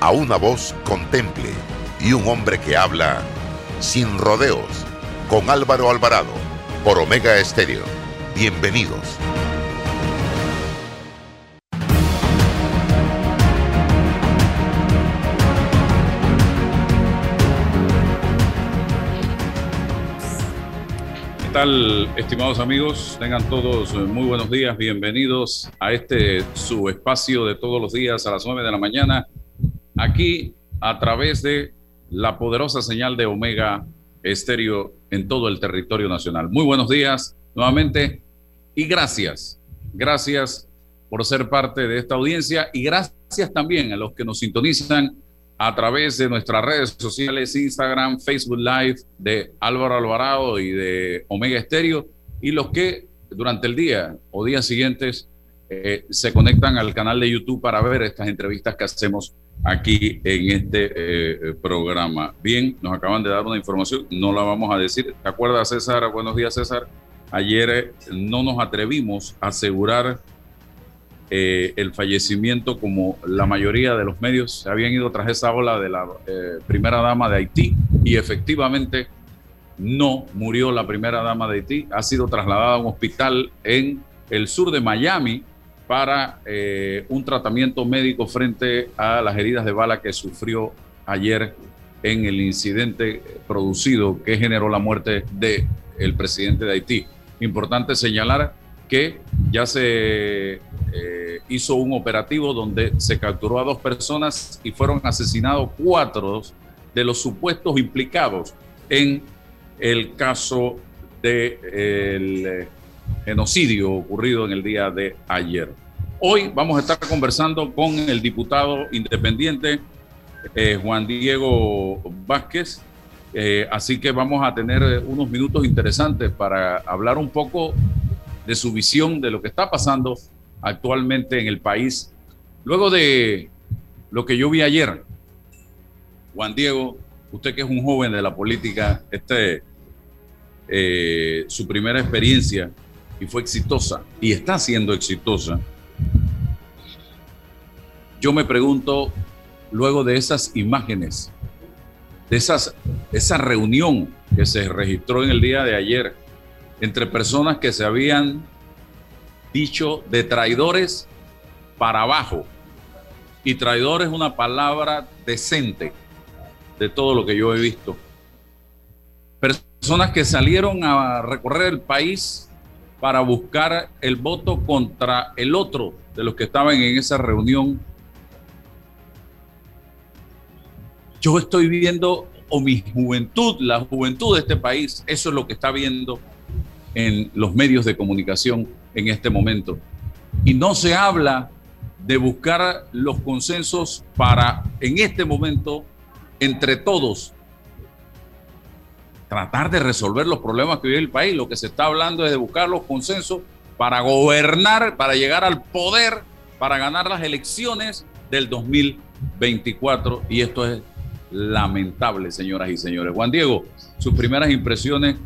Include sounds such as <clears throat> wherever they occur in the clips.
a una voz contemple y un hombre que habla sin rodeos con Álvaro Alvarado por Omega Estéreo. Bienvenidos. ¿Qué tal, estimados amigos? Tengan todos muy buenos días, bienvenidos a este su espacio de todos los días a las 9 de la mañana aquí a través de la poderosa señal de Omega Estéreo en todo el territorio nacional. Muy buenos días nuevamente y gracias, gracias por ser parte de esta audiencia y gracias también a los que nos sintonizan a través de nuestras redes sociales, Instagram, Facebook Live de Álvaro Alvarado y de Omega Estéreo y los que durante el día o días siguientes eh, se conectan al canal de YouTube para ver estas entrevistas que hacemos aquí en este eh, programa. Bien, nos acaban de dar una información, no la vamos a decir. ¿Te acuerdas, César? Buenos días, César. Ayer eh, no nos atrevimos a asegurar eh, el fallecimiento como la mayoría de los medios se habían ido tras esa ola de la primera dama de Haití y efectivamente no murió la primera dama de Haití, ha sido trasladada a un hospital en el sur de Miami, para eh, un tratamiento médico frente a las heridas de bala que sufrió ayer en el incidente producido que generó la muerte del el presidente de Haití. Importante señalar que ya se eh, hizo un operativo donde se capturó a dos personas y fueron asesinados cuatro de los supuestos implicados en el caso del de genocidio ocurrido en el día de ayer. Hoy vamos a estar conversando con el diputado independiente eh, Juan Diego Vázquez, eh, así que vamos a tener unos minutos interesantes para hablar un poco de su visión de lo que está pasando actualmente en el país. Luego de lo que yo vi ayer, Juan Diego, usted que es un joven de la política, este, eh, su primera experiencia y fue exitosa y está siendo exitosa. Yo me pregunto, luego de esas imágenes, de esas, esa reunión que se registró en el día de ayer entre personas que se habían dicho de traidores para abajo, y traidor es una palabra decente de todo lo que yo he visto. Personas que salieron a recorrer el país para buscar el voto contra el otro de los que estaban en esa reunión. Yo estoy viendo, o mi juventud, la juventud de este país, eso es lo que está viendo en los medios de comunicación en este momento. Y no se habla de buscar los consensos para, en este momento, entre todos, tratar de resolver los problemas que vive el país. Lo que se está hablando es de buscar los consensos para gobernar, para llegar al poder, para ganar las elecciones del 2024. Y esto es lamentable, señoras y señores. Juan Diego, sus primeras impresiones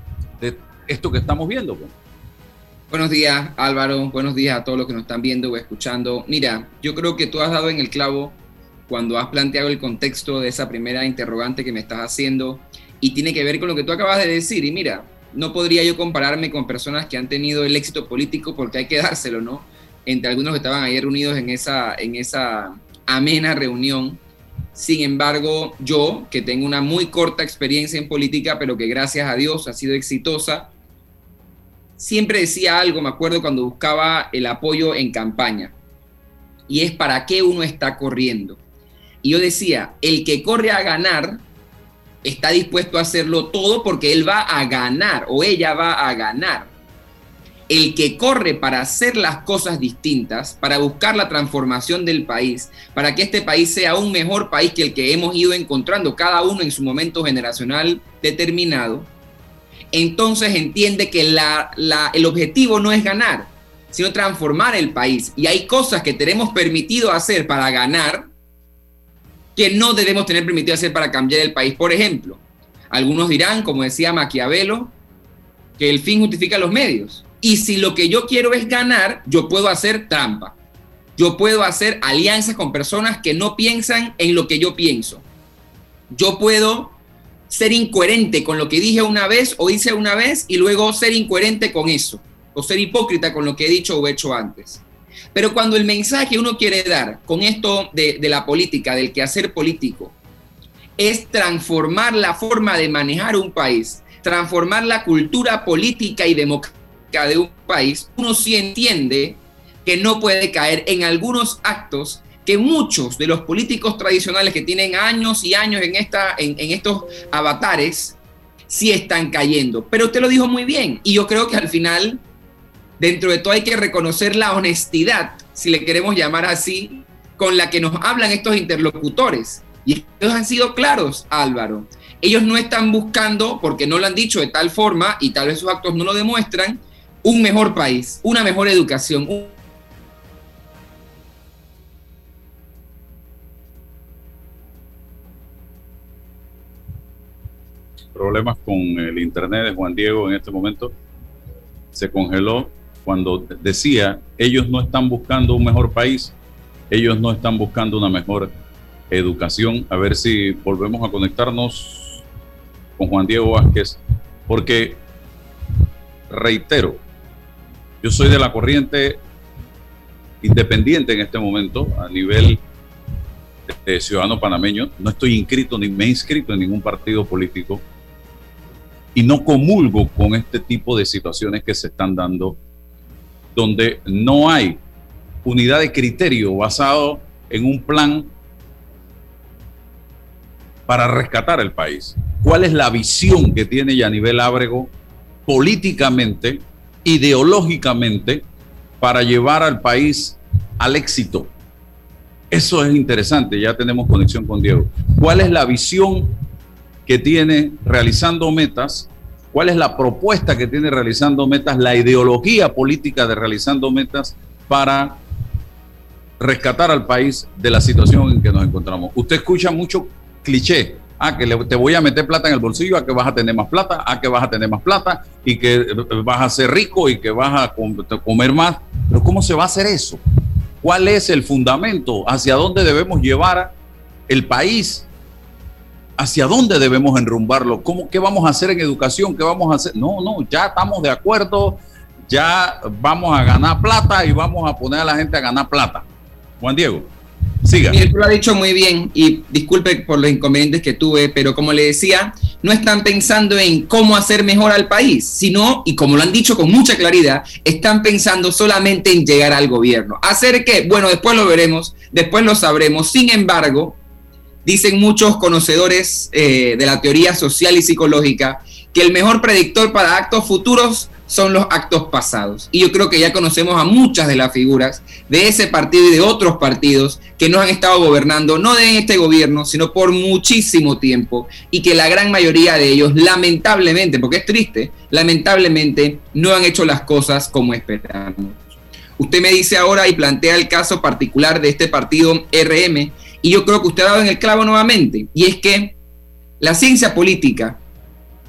de esto que estamos viendo. Pues. Buenos días, Álvaro. Buenos días a todos los que nos están viendo o escuchando. Mira, yo creo que tú has dado en el clavo cuando has planteado el contexto de esa primera interrogante que me estás haciendo y tiene que ver con lo que tú acabas de decir. Y mira, no podría yo compararme con personas que han tenido el éxito político porque hay que dárselo, ¿no? Entre algunos que estaban ayer reunidos en esa, en esa amena reunión. Sin embargo, yo, que tengo una muy corta experiencia en política, pero que gracias a Dios ha sido exitosa, siempre decía algo, me acuerdo cuando buscaba el apoyo en campaña, y es para qué uno está corriendo. Y yo decía, el que corre a ganar está dispuesto a hacerlo todo porque él va a ganar o ella va a ganar. El que corre para hacer las cosas distintas, para buscar la transformación del país, para que este país sea un mejor país que el que hemos ido encontrando cada uno en su momento generacional determinado, entonces entiende que el objetivo no es ganar, sino transformar el país. Y hay cosas que tenemos permitido hacer para ganar que no debemos tener permitido hacer para cambiar el país. Por ejemplo, algunos dirán, como decía Maquiavelo, que el fin justifica los medios. Y si lo que yo quiero es ganar, yo puedo hacer trampa. Yo puedo hacer alianzas con personas que no piensan en lo que yo pienso. Yo puedo ser incoherente con lo que dije una vez o hice una vez y luego ser incoherente con eso. O ser hipócrita con lo que he dicho o hecho antes. Pero cuando el mensaje uno quiere dar con esto de, la política, del quehacer político, es transformar la forma de manejar un país, transformar la cultura política y democrática de un país, uno sí entiende que no puede caer en algunos actos que muchos de los políticos tradicionales que tienen años y años en, esta, en, estos avatares, sí están cayendo. Pero usted lo dijo muy bien y yo creo que al final, dentro de todo hay que reconocer la honestidad, si le queremos llamar así, con la que nos hablan estos interlocutores. Y ellos han sido claros, Álvaro. Ellos no están buscando, porque no lo han dicho de tal forma y tal vez sus actos no lo demuestran, un mejor país, una mejor educación. Problemas con el internet de Juan Diego en este momento. Se congeló cuando decía, ellos no están buscando un mejor país, ellos no están buscando una mejor educación. A ver si volvemos a conectarnos con Juan Diego Vázquez, porque reitero, yo soy de la corriente independiente en este momento a nivel de ciudadano panameño. No estoy inscrito ni me he inscrito en ningún partido político y no comulgo con este tipo de situaciones que se están dando donde no hay unidad de criterio basado en un plan para rescatar el país. ¿Cuál es la visión que tiene Yanivel Ábrego políticamente ideológicamente para llevar al país al éxito. Eso es interesante, ya tenemos conexión con Diego. ¿Cuál es la visión que tiene realizando metas? ¿Cuál es la propuesta que tiene realizando metas, la ideología política de realizando metas para rescatar al país de la situación en que nos encontramos? Usted escucha mucho cliché, a que te voy a meter plata en el bolsillo, a que vas a tener más plata, a que vas a tener más plata y que eh, vas a ser rico y que vas a comer más. Pero ¿cómo se va a hacer eso? ¿Cuál es el fundamento? ¿Hacia dónde debemos llevar el país? ¿Hacia dónde debemos enrumbarlo? ¿Cómo, ¿Qué vamos a hacer en educación? ¿Qué vamos a hacer? No, no, ya estamos de acuerdo, ya vamos a ganar plata y vamos a poner a la gente a ganar plata. Juan Diego. Siga. Él lo ha dicho muy bien y disculpe por los inconvenientes que tuve, pero como le decía, no están pensando en cómo hacer mejor al país, sino, y como lo han dicho con mucha claridad, están pensando solamente en llegar al gobierno. ¿Hacer qué? Bueno, después lo veremos, después lo sabremos. Sin embargo, dicen muchos conocedores eh, de la teoría social y psicológica que el mejor predictor para actos futuros son los actos pasados. Y yo creo que ya conocemos a muchas de las figuras de ese partido y de otros partidos que nos han estado gobernando, no de este gobierno, sino por muchísimo tiempo, y que la gran mayoría de ellos, lamentablemente, porque es triste, lamentablemente no han hecho las cosas como esperamos. Usted me dice ahora y plantea el caso particular de este partido RM, y yo creo que usted ha dado en el clavo nuevamente, y es que la ciencia política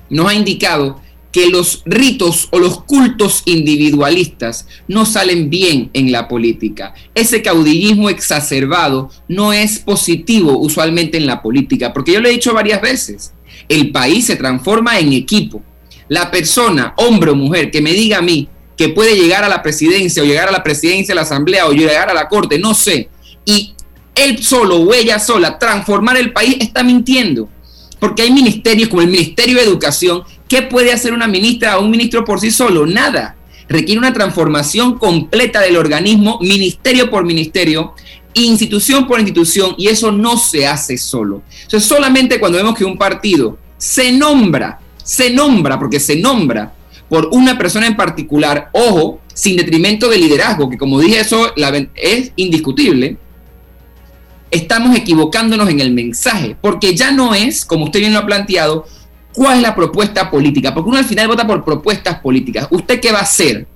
nos ha indicado que los ritos o los cultos individualistas no salen bien en la política. Ese caudillismo exacerbado no es positivo usualmente en la política, porque yo lo he dicho varias veces, el país se transforma en equipo. La persona, hombre o mujer, que me diga a mí que puede llegar a la presidencia o llegar a la presidencia de la asamblea o llegar a la corte, no sé, y él solo o ella sola transformar el país, está mintiendo porque hay ministerios como el Ministerio de Educación. ¿Qué puede hacer una ministra o un ministro por sí solo? Nada. Requiere una transformación completa del organismo, ministerio por ministerio, institución por institución, y eso no se hace solo. Entonces, solamente cuando vemos que un partido se nombra, se nombra, porque se nombra por una persona en particular, ojo, sin detrimento del liderazgo, que como dije eso es indiscutible, estamos equivocándonos en el mensaje, porque ya no es, como usted bien lo ha planteado, cuál es la propuesta política, porque uno al final vota por propuestas políticas. ¿Usted qué va a hacer?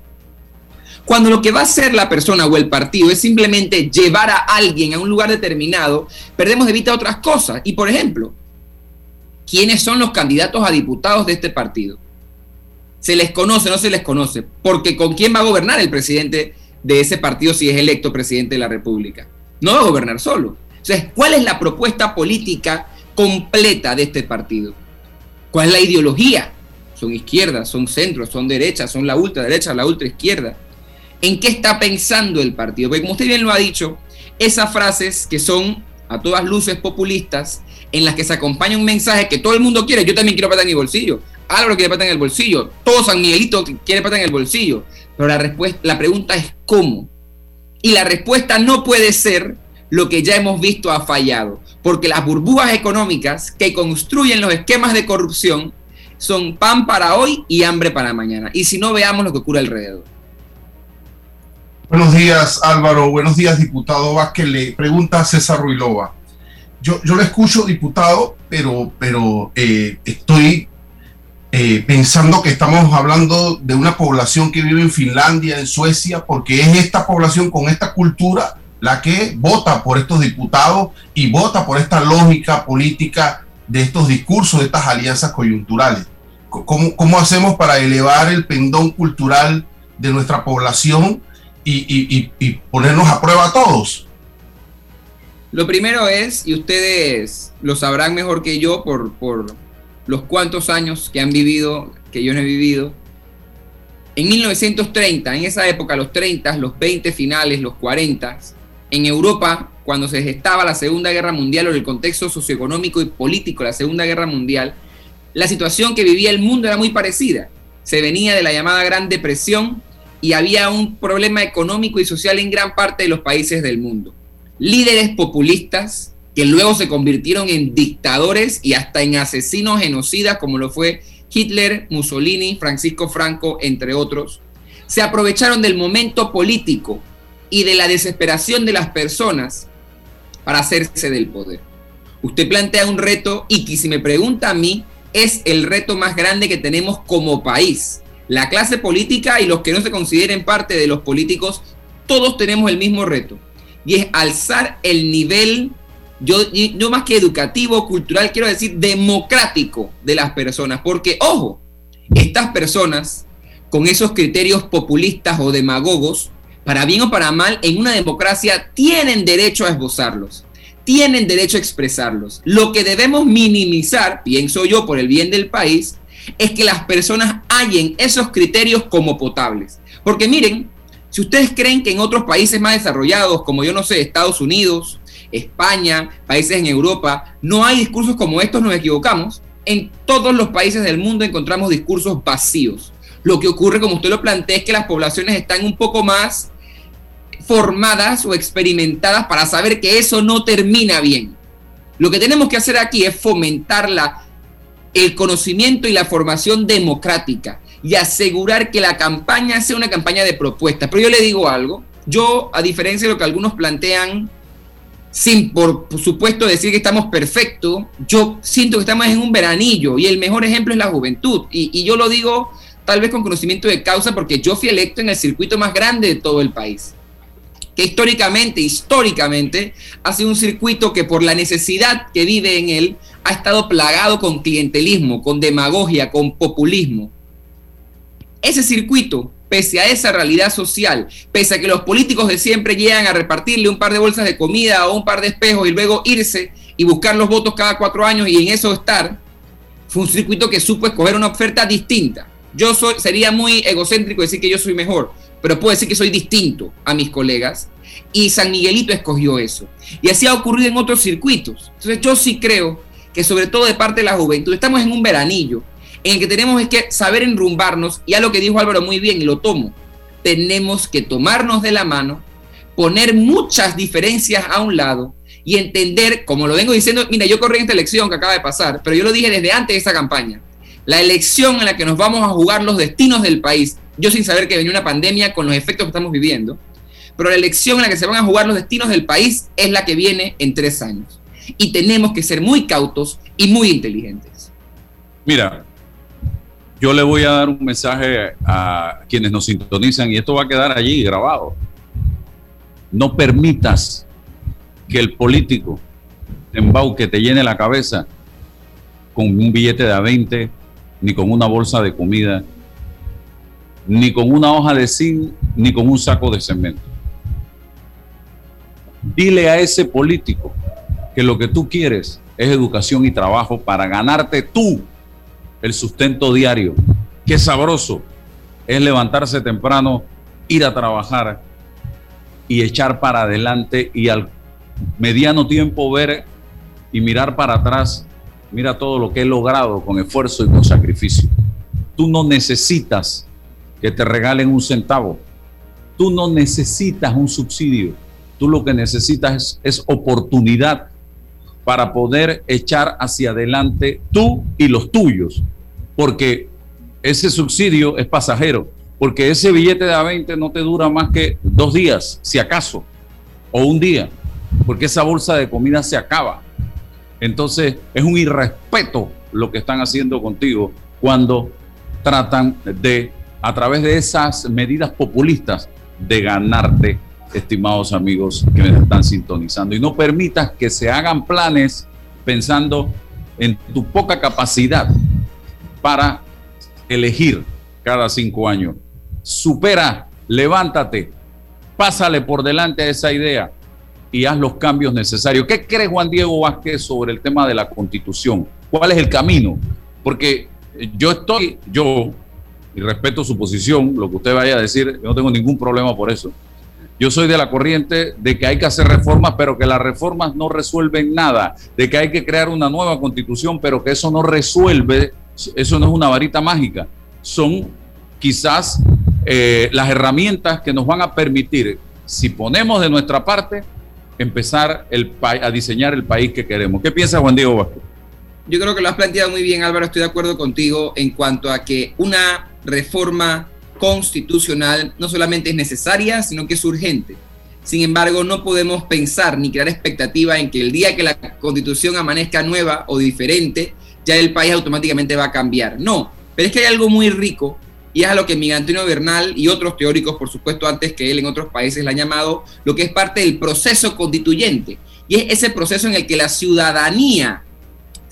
Cuando lo que va a hacer la persona o el partido es simplemente llevar a alguien a un lugar determinado, perdemos de vista otras cosas. Y por ejemplo, ¿quiénes son los candidatos a diputados de este partido? ¿Se les conoce o no se les conoce? Porque ¿con quién va a gobernar el presidente de ese partido si es electo presidente de la República? No va a gobernar solo. Entonces, ¿cuál es la propuesta política completa de este partido? ¿Cuál es la ideología? Son izquierdas, son centros, son derechas, son la ultraderecha, la ultraizquierda. ¿En qué está pensando el partido? Porque como usted bien lo ha dicho, esas frases que son a todas luces populistas, en las que se acompaña un mensaje que todo el mundo quiere, yo también quiero plata en mi bolsillo, Álvaro quiere plata en el bolsillo, todo San Miguelito quiere plata en el bolsillo, pero la, respuesta, la pregunta es ¿cómo? Y la respuesta no puede ser lo que ya hemos visto ha fallado, porque las burbujas económicas que construyen los esquemas de corrupción son pan para hoy y hambre para mañana. Y si no, veamos lo que ocurre alrededor. Buenos días, Álvaro. Buenos días, diputado Vázquez. Le pregunta César Ruilova. Yo, yo le escucho, diputado, pero, pero eh, estoy eh, pensando que estamos hablando de una población que vive en Finlandia, en Suecia, porque es esta población con esta cultura la que vota por estos diputados y vota por esta lógica política de estos discursos, de estas alianzas coyunturales. ¿Cómo, cómo hacemos para elevar el pendón cultural de nuestra población y, y, ponernos a prueba a todos? Lo primero es, y ustedes lo sabrán mejor que yo por, por los cuantos años que han vivido, que yo no he vivido, en 1930, en esa época, los 30, los 20 finales, los 40, en Europa, cuando se gestaba la Segunda Guerra Mundial o el contexto socioeconómico y político de la Segunda Guerra Mundial, la situación que vivía el mundo era muy parecida. Se venía de la llamada Gran Depresión y había un problema económico y social en gran parte de los países del mundo. Líderes populistas que luego se convirtieron en dictadores y hasta en asesinos genocidas como lo fue Hitler, Mussolini, Francisco Franco, entre otros, se aprovecharon del momento político y de la desesperación de las personas para hacerse del poder. Usted plantea un reto y que si me pregunta a mí, es el reto más grande que tenemos como país. La clase política y los que no se consideren parte de los políticos, todos tenemos el mismo reto. Y es alzar el nivel, yo, yo más que educativo, cultural, quiero decir democrático de las personas. Porque, ojo, estas personas con esos criterios populistas o demagogos para bien o para mal, en una democracia tienen derecho a esbozarlos, tienen derecho a expresarlos. Lo que debemos minimizar, pienso yo, por el bien del país, es que las personas hallen esos criterios como potables. Porque miren, si ustedes creen que en otros países más desarrollados, como yo no sé, Estados Unidos, España, países en Europa, no hay discursos como estos, nos equivocamos. En todos los países del mundo encontramos discursos vacíos. Lo que ocurre, como usted lo plantea, es que las poblaciones están un poco más formadas o experimentadas para saber que eso no termina bien. Lo que tenemos que hacer aquí es fomentar la, el conocimiento y la formación democrática y asegurar que la campaña sea una campaña de propuestas. Pero yo le digo algo, yo a diferencia de lo que algunos plantean, sin por supuesto decir que estamos perfectos, yo siento que estamos en un veranillo y el mejor ejemplo es la juventud. Y, y yo lo digo tal vez con conocimiento de causa porque yo fui electo en el circuito más grande de todo el país que históricamente, históricamente, ha sido un circuito que por la necesidad que vive en él, ha estado plagado con clientelismo, con demagogia, con populismo. Ese circuito, pese a esa realidad social, pese a que los políticos de siempre llegan a repartirle un par de bolsas de comida o un par de espejos y luego irse y buscar los votos cada cuatro años y en eso estar, fue un circuito que supo escoger una oferta distinta. Yo soy, sería muy egocéntrico decir que yo soy mejor, pero puedo decir que soy distinto a mis colegas. Y San Miguelito escogió eso. Y así ha ocurrido en otros circuitos. Entonces yo sí creo que sobre todo de parte de la juventud, estamos en un veranillo en el que tenemos que saber enrumbarnos, y a lo que dijo Álvaro muy bien, y lo tomo, tenemos que tomarnos de la mano, poner muchas diferencias a un lado y entender, como lo vengo diciendo, mira, yo corrí en esta elección que acaba de pasar, pero yo lo dije desde antes de esa campaña, la elección en la que nos vamos a jugar los destinos del país, yo sin saber que venía una pandemia con los efectos que estamos viviendo, pero la elección en la que se van a jugar los destinos del país es la que viene en tres años. Y tenemos que ser muy cautos y muy inteligentes. Mira, yo le voy a dar un mensaje a quienes nos sintonizan y esto va a quedar allí grabado. No permitas que el político te embauque, te llene la cabeza con un billete de a 20, ni con una bolsa de comida, ni con una hoja de zinc, ni con un saco de cemento. Dile a ese político que lo que tú quieres es educación y trabajo para ganarte tú el sustento diario. Qué sabroso es levantarse temprano, ir a trabajar y echar para adelante y al mediano tiempo ver y mirar para atrás, mira todo lo que he logrado con esfuerzo y con sacrificio. Tú no necesitas que te regalen un centavo. Tú no necesitas un subsidio. Tú lo que necesitas es, oportunidad para poder echar hacia adelante tú y los tuyos. Porque ese subsidio es pasajero. Porque ese billete de A20 no te dura más que dos días, si acaso, o un día. Porque esa bolsa de comida se acaba. Entonces es un irrespeto lo que están haciendo contigo cuando tratan de a través de esas medidas populistas de ganarte, estimados amigos que me están sintonizando. Y no permitas que se hagan planes pensando en tu poca capacidad para elegir cada cinco años. Supera, levántate, pásale por delante a esa idea y haz los cambios necesarios. ¿Qué cree Juan Diego Vázquez sobre el tema de la constitución? ¿Cuál es el camino? Porque yo estoy, yo y respeto su posición, lo que usted vaya a decir, no tengo ningún problema por eso. Yo soy de la corriente de que hay que hacer reformas, pero que las reformas no resuelven nada, de que hay que crear una nueva constitución, pero que eso no resuelve, eso no es una varita mágica, son quizás eh, las herramientas que nos van a permitir, si ponemos de nuestra parte, empezar a diseñar el país que queremos. ¿Qué piensa Juan Diego Vázquez? Yo creo que lo has planteado muy bien, Álvaro. Estoy de acuerdo contigo en cuanto a que una reforma constitucional no solamente es necesaria, sino que es urgente. Sin embargo, no podemos pensar ni crear expectativa en que el día que la constitución amanezca nueva o diferente, ya el país automáticamente va a cambiar. No, pero es que hay algo muy rico y es a lo que Miguel Antonio Bernal y otros teóricos, por supuesto antes que él en otros países le han llamado, lo que es parte del proceso constituyente. Y es ese proceso en el que la ciudadanía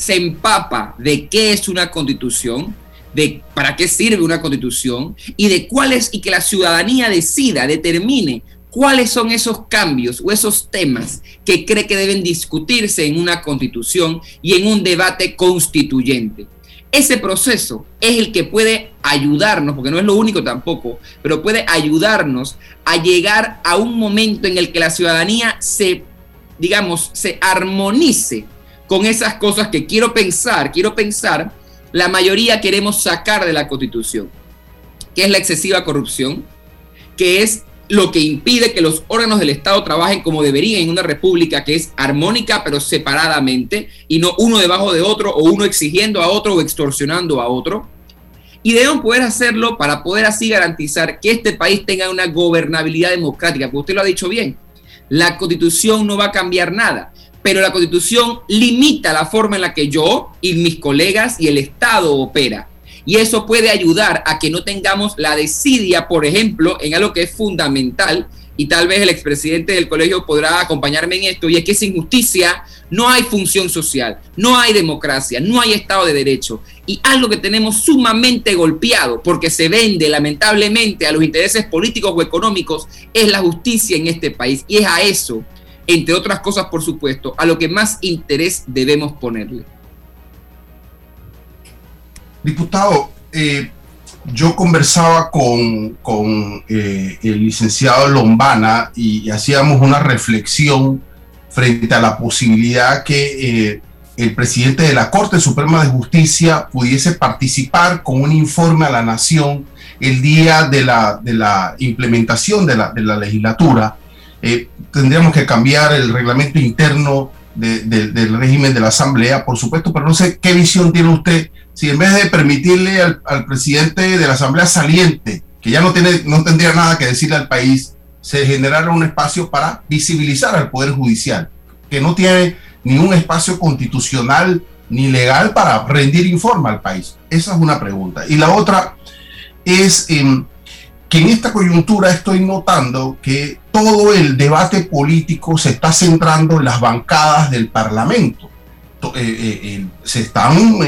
se empapa de qué es una constitución, de para qué sirve una constitución y de cuáles y que la ciudadanía decida, determine cuáles son esos cambios o esos temas que cree que deben discutirse en una constitución y en un debate constituyente. Ese proceso es el que puede ayudarnos, porque no es lo único tampoco, pero puede ayudarnos a llegar a un momento en el que la ciudadanía se, digamos, se armonice con esas cosas que quiero pensar, quiero pensar, la mayoría queremos sacar de la constitución, que es la excesiva corrupción, que es lo que impide que los órganos del Estado trabajen como deberían en una república que es armónica pero separadamente y no uno debajo de otro o uno exigiendo a otro o extorsionando a otro. Y deben poder hacerlo para poder así garantizar que este país tenga una gobernabilidad democrática, porque usted lo ha dicho bien, la constitución no va a cambiar nada pero la constitución limita la forma en la que yo y mis colegas y el Estado opera. Y eso puede ayudar a que no tengamos la desidia, por ejemplo, en algo que es fundamental, y tal vez el expresidente del colegio podrá acompañarme en esto, y es que sin justicia no hay función social, no hay democracia, no hay Estado de Derecho. Y algo que tenemos sumamente golpeado, porque se vende lamentablemente a los intereses políticos o económicos, es la justicia en este país. Y es a eso entre otras cosas, por supuesto, a lo que más interés debemos ponerle. Diputado, eh, yo conversaba con, eh, el licenciado Lombana y, hacíamos una reflexión frente a la posibilidad que eh, el presidente de la Corte Suprema de Justicia pudiese participar con un informe a la Nación el día de la, de la implementación de la, de la legislatura eh, tendríamos que cambiar el reglamento interno del régimen de la Asamblea, por supuesto, pero no sé qué visión tiene usted si en vez de permitirle al, presidente de la Asamblea saliente, que ya no, tiene, no tendría nada que decirle al país, se generara un espacio para visibilizar al Poder Judicial, que no tiene ni un espacio constitucional ni legal para rendir informe al país? Esa es una pregunta. Y la otra es em, que en esta coyuntura estoy notando que todo el debate político se está centrando en las bancadas del Parlamento. Eh, eh, eh, se están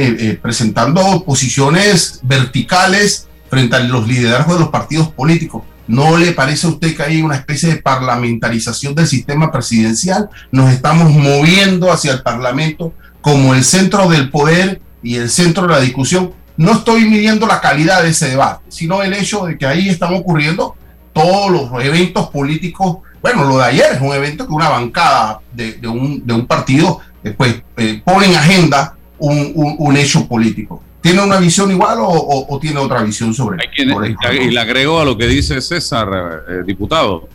presentando posiciones verticales frente a los liderazgos de los partidos políticos. ¿No le parece a usted que hay una especie de parlamentarización del sistema presidencial? Nos estamos moviendo hacia el Parlamento como el centro del poder y el centro de la discusión, no estoy midiendo la calidad de ese debate, sino el hecho de que ahí están ocurriendo todos los eventos políticos. Bueno, lo de ayer es un evento que una bancada de, un, partido después eh, pone en agenda un, hecho político. ¿Tiene una visión igual o, tiene otra visión sobre, eso? Y le agrego a lo que dice César, eh, diputado.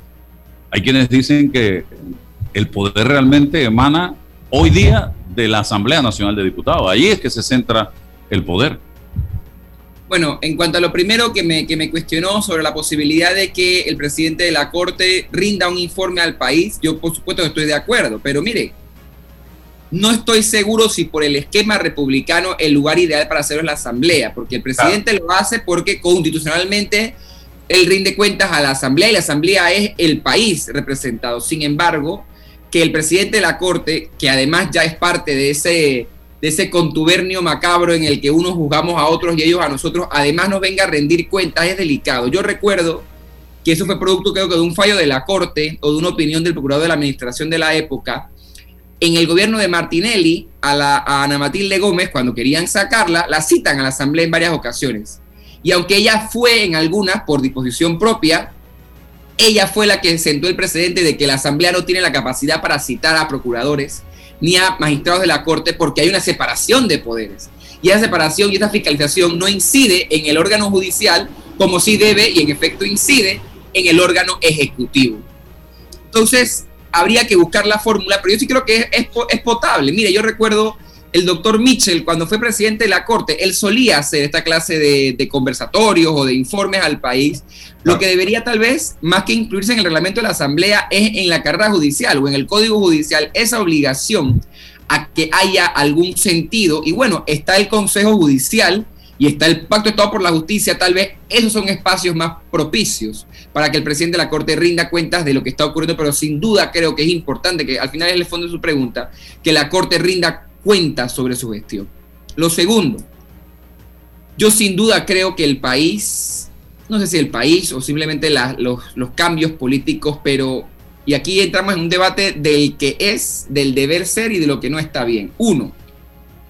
Hay quienes dicen que el poder realmente emana hoy día de la Asamblea Nacional de Diputados. Ahí es que se centra el poder. Bueno, en cuanto a lo primero que me, que me cuestionó sobre la posibilidad de que el presidente de la Corte rinda un informe al país, yo por supuesto estoy de acuerdo, pero mire, no estoy seguro si por el esquema republicano el lugar ideal para hacerlo es la Asamblea, porque el presidente lo hace porque constitucionalmente él rinde cuentas a la Asamblea y la Asamblea es el país representado. Sin embargo, que el presidente de la Corte, que además ya es parte de ese, de ese contubernio macabro en el que unos juzgamos a otros y ellos a nosotros, además nos venga a rendir cuentas, es delicado. Yo recuerdo que eso fue producto creo que de un fallo de la Corte o de una opinión del procurador de la administración de la época. En el gobierno de Martinelli, a, la, Ana Matilde Gómez, cuando querían sacarla, la citan a la Asamblea en varias ocasiones. Y aunque ella fue en algunas por disposición propia, ella fue la que sentó el precedente de que la Asamblea no tiene la capacidad para citar a procuradores ni a magistrados de la Corte porque hay una separación de poderes. Y esa separación y esa fiscalización no incide en el órgano judicial como sí debe y en efecto incide en el órgano ejecutivo. Entonces, habría que buscar la fórmula, pero yo sí creo que es, es potable. Mire, yo recuerdo el doctor Mitchell, cuando fue presidente de la Corte, él solía hacer esta clase de, conversatorios o de informes al país. Lo que debería tal vez, más que incluirse en el reglamento de la Asamblea, es en la carrera judicial o en el Código Judicial, esa obligación a que haya algún sentido. Y bueno, está el Consejo Judicial y está el Pacto de Estado por la Justicia, tal vez esos son espacios más propicios para que el presidente de la Corte rinda cuentas de lo que está ocurriendo, pero sin duda creo que es importante, que al final es el fondo de su pregunta, que la Corte rinda cuenta sobre su gestión. Lo segundo, yo sin duda creo que el país, no sé si el país o simplemente los, cambios políticos, pero, y aquí entramos en un debate del que es, del deber ser y de lo que no está bien. Uno,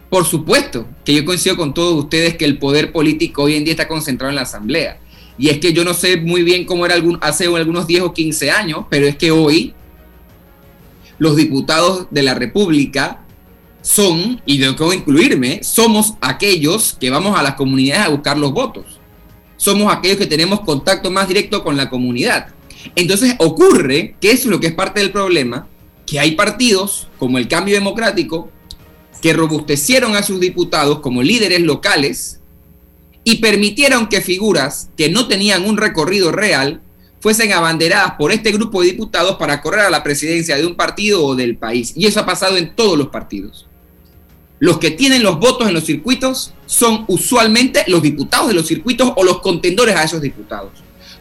por supuesto que yo coincido con todos ustedes que el poder político hoy en día está concentrado en la Asamblea. Y es que yo no sé muy bien cómo era algún, hace algunos 10 o 15 años, pero es que hoy los diputados de la República son, y tengo incluirme, somos aquellos que vamos a las comunidades a buscar los votos. Somos aquellos que tenemos contacto más directo con la comunidad. Entonces ocurre, que eso es lo que es parte del problema, que hay partidos como el Cambio Democrático que robustecieron a sus diputados como líderes locales y permitieron que figuras que no tenían un recorrido real fuesen abanderadas por este grupo de diputados para correr a la presidencia de un partido o del país. Y eso ha pasado en todos los partidos los que tienen los votos en los circuitos son usualmente los diputados de los circuitos o los contendores a esos diputados.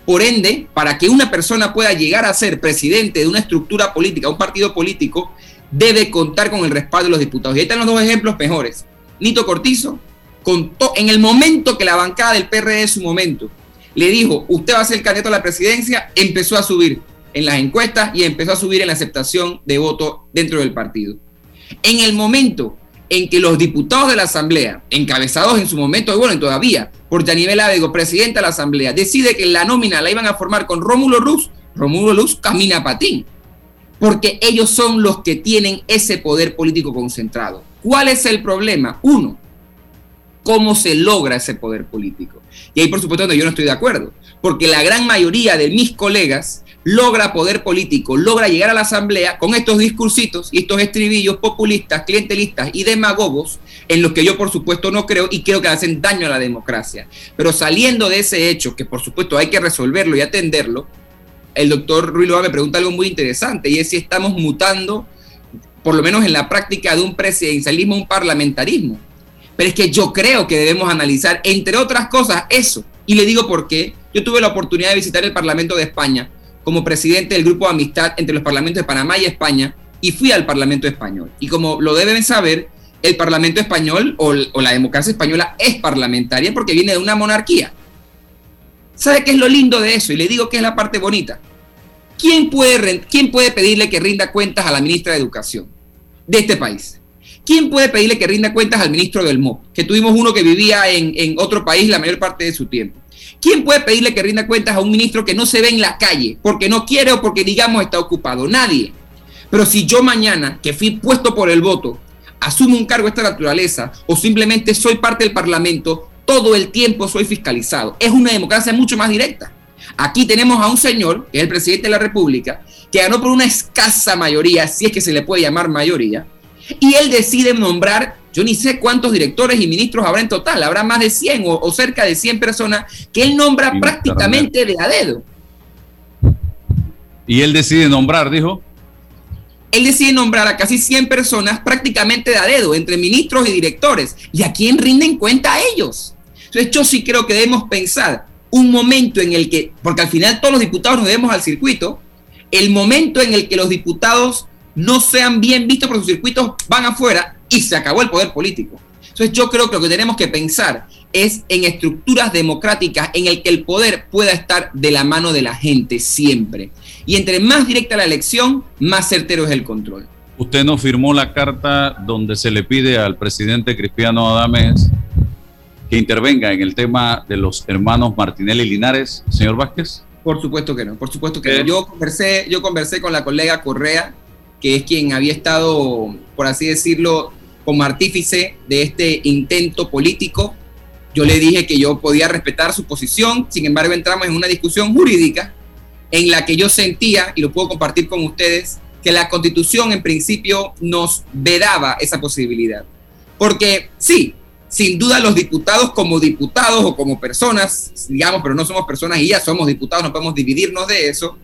Por ende, para que una persona pueda llegar a ser presidente de una estructura política, un partido político, debe contar con el respaldo de los diputados. Y ahí están los dos ejemplos mejores. Nito Cortizo contó en el momento que la bancada del PRD en su momento le dijo, usted va a ser el candidato a la presidencia, empezó a subir en las encuestas y empezó a subir en la aceptación de voto dentro del partido. En el momento en que los diputados de la Asamblea, encabezados en su momento, y bueno, todavía, por Yanivel Abego, presidente de la Asamblea, decide que la nómina la iban a formar con Rómulo Luz, Rómulo Luz camina patín, porque ellos son los que tienen ese poder político concentrado. ¿Cuál es el problema? Uno, ¿cómo se logra ese poder político? Y ahí, por supuesto, yo no estoy de acuerdo, porque la gran mayoría de mis colegas logra poder político, logra llegar a la asamblea con estos discursitos y estos estribillos populistas, clientelistas y demagogos, en los que yo por supuesto no creo y creo que hacen daño a la democracia. Pero saliendo de ese hecho, que por supuesto hay que resolverlo y atenderlo, el doctor Ruiz me pregunta algo muy interesante y es si estamos mutando, por lo menos en la práctica de un presidencialismo, un parlamentarismo. Pero es que yo creo que debemos analizar, entre otras cosas, eso. Y le digo por qué. Yo tuve la oportunidad de visitar el Parlamento de España como presidente del grupo de amistad entre los parlamentos de Panamá y España y fui al Parlamento español. Y como lo deben saber, el Parlamento español o, la democracia española es parlamentaria porque viene de una monarquía. ¿Sabe qué es lo lindo de eso? Y le digo que es la parte bonita. ¿Quién puede, ¿Quién puede pedirle que rinda cuentas a la ministra de Educación de este país? ¿Quién puede pedirle que rinda cuentas al ministro del MOP? Que tuvimos uno que vivía en, en otro país la mayor parte de su tiempo. ¿Quién puede pedirle que rinda cuentas a un ministro que no se ve en la calle porque no quiere o porque digamos está ocupado? Nadie. Pero si yo mañana, que fui puesto por el voto, asumo un cargo de esta naturaleza o simplemente soy parte del Parlamento, todo el tiempo soy fiscalizado. Es una democracia mucho más directa. Aquí tenemos a un señor, que es el presidente de la República, que ganó por una escasa mayoría, si es que se le puede llamar mayoría, y él decide nombrar yo ni sé cuántos directores y ministros habrá en total, habrá más de 100 o, cerca de 100 personas que él nombra prácticamente de a dedo. Y él decide nombrar, dijo. Él decide nombrar a casi 100 personas prácticamente de a dedo, entre ministros y directores. ¿Y a quién rinden cuenta a ellos? Entonces yo sí creo que debemos pensar un momento en el que, porque al final todos los diputados nos debemos al circuito, el momento en el que los diputados no sean bien vistos por sus circuitos van afuera y se acabó el poder político. Entonces yo creo que lo que tenemos que pensar es en estructuras democráticas en el que el poder pueda estar de la mano de la gente siempre. Y entre más directa la elección, más certero es el control. Usted no firmó la carta donde se le pide al presidente Cristiano Adames que intervenga en el tema de los hermanos Martinelli y Linares, señor Vázquez. Por supuesto que no, por supuesto que no. Yo conversé, yo conversé con la colega Correa, que es quien había estado, por así decirlo, como artífice de este intento político. Yo le dije que yo podía respetar su posición, sin embargo entramos en una discusión jurídica en la que yo sentía, y lo puedo compartir con ustedes, que la constitución en principio nos vedaba esa posibilidad. Porque sí, sin duda los diputados como diputados o como personas, digamos, pero no somos personas y ya somos diputados, no podemos dividirnos de eso,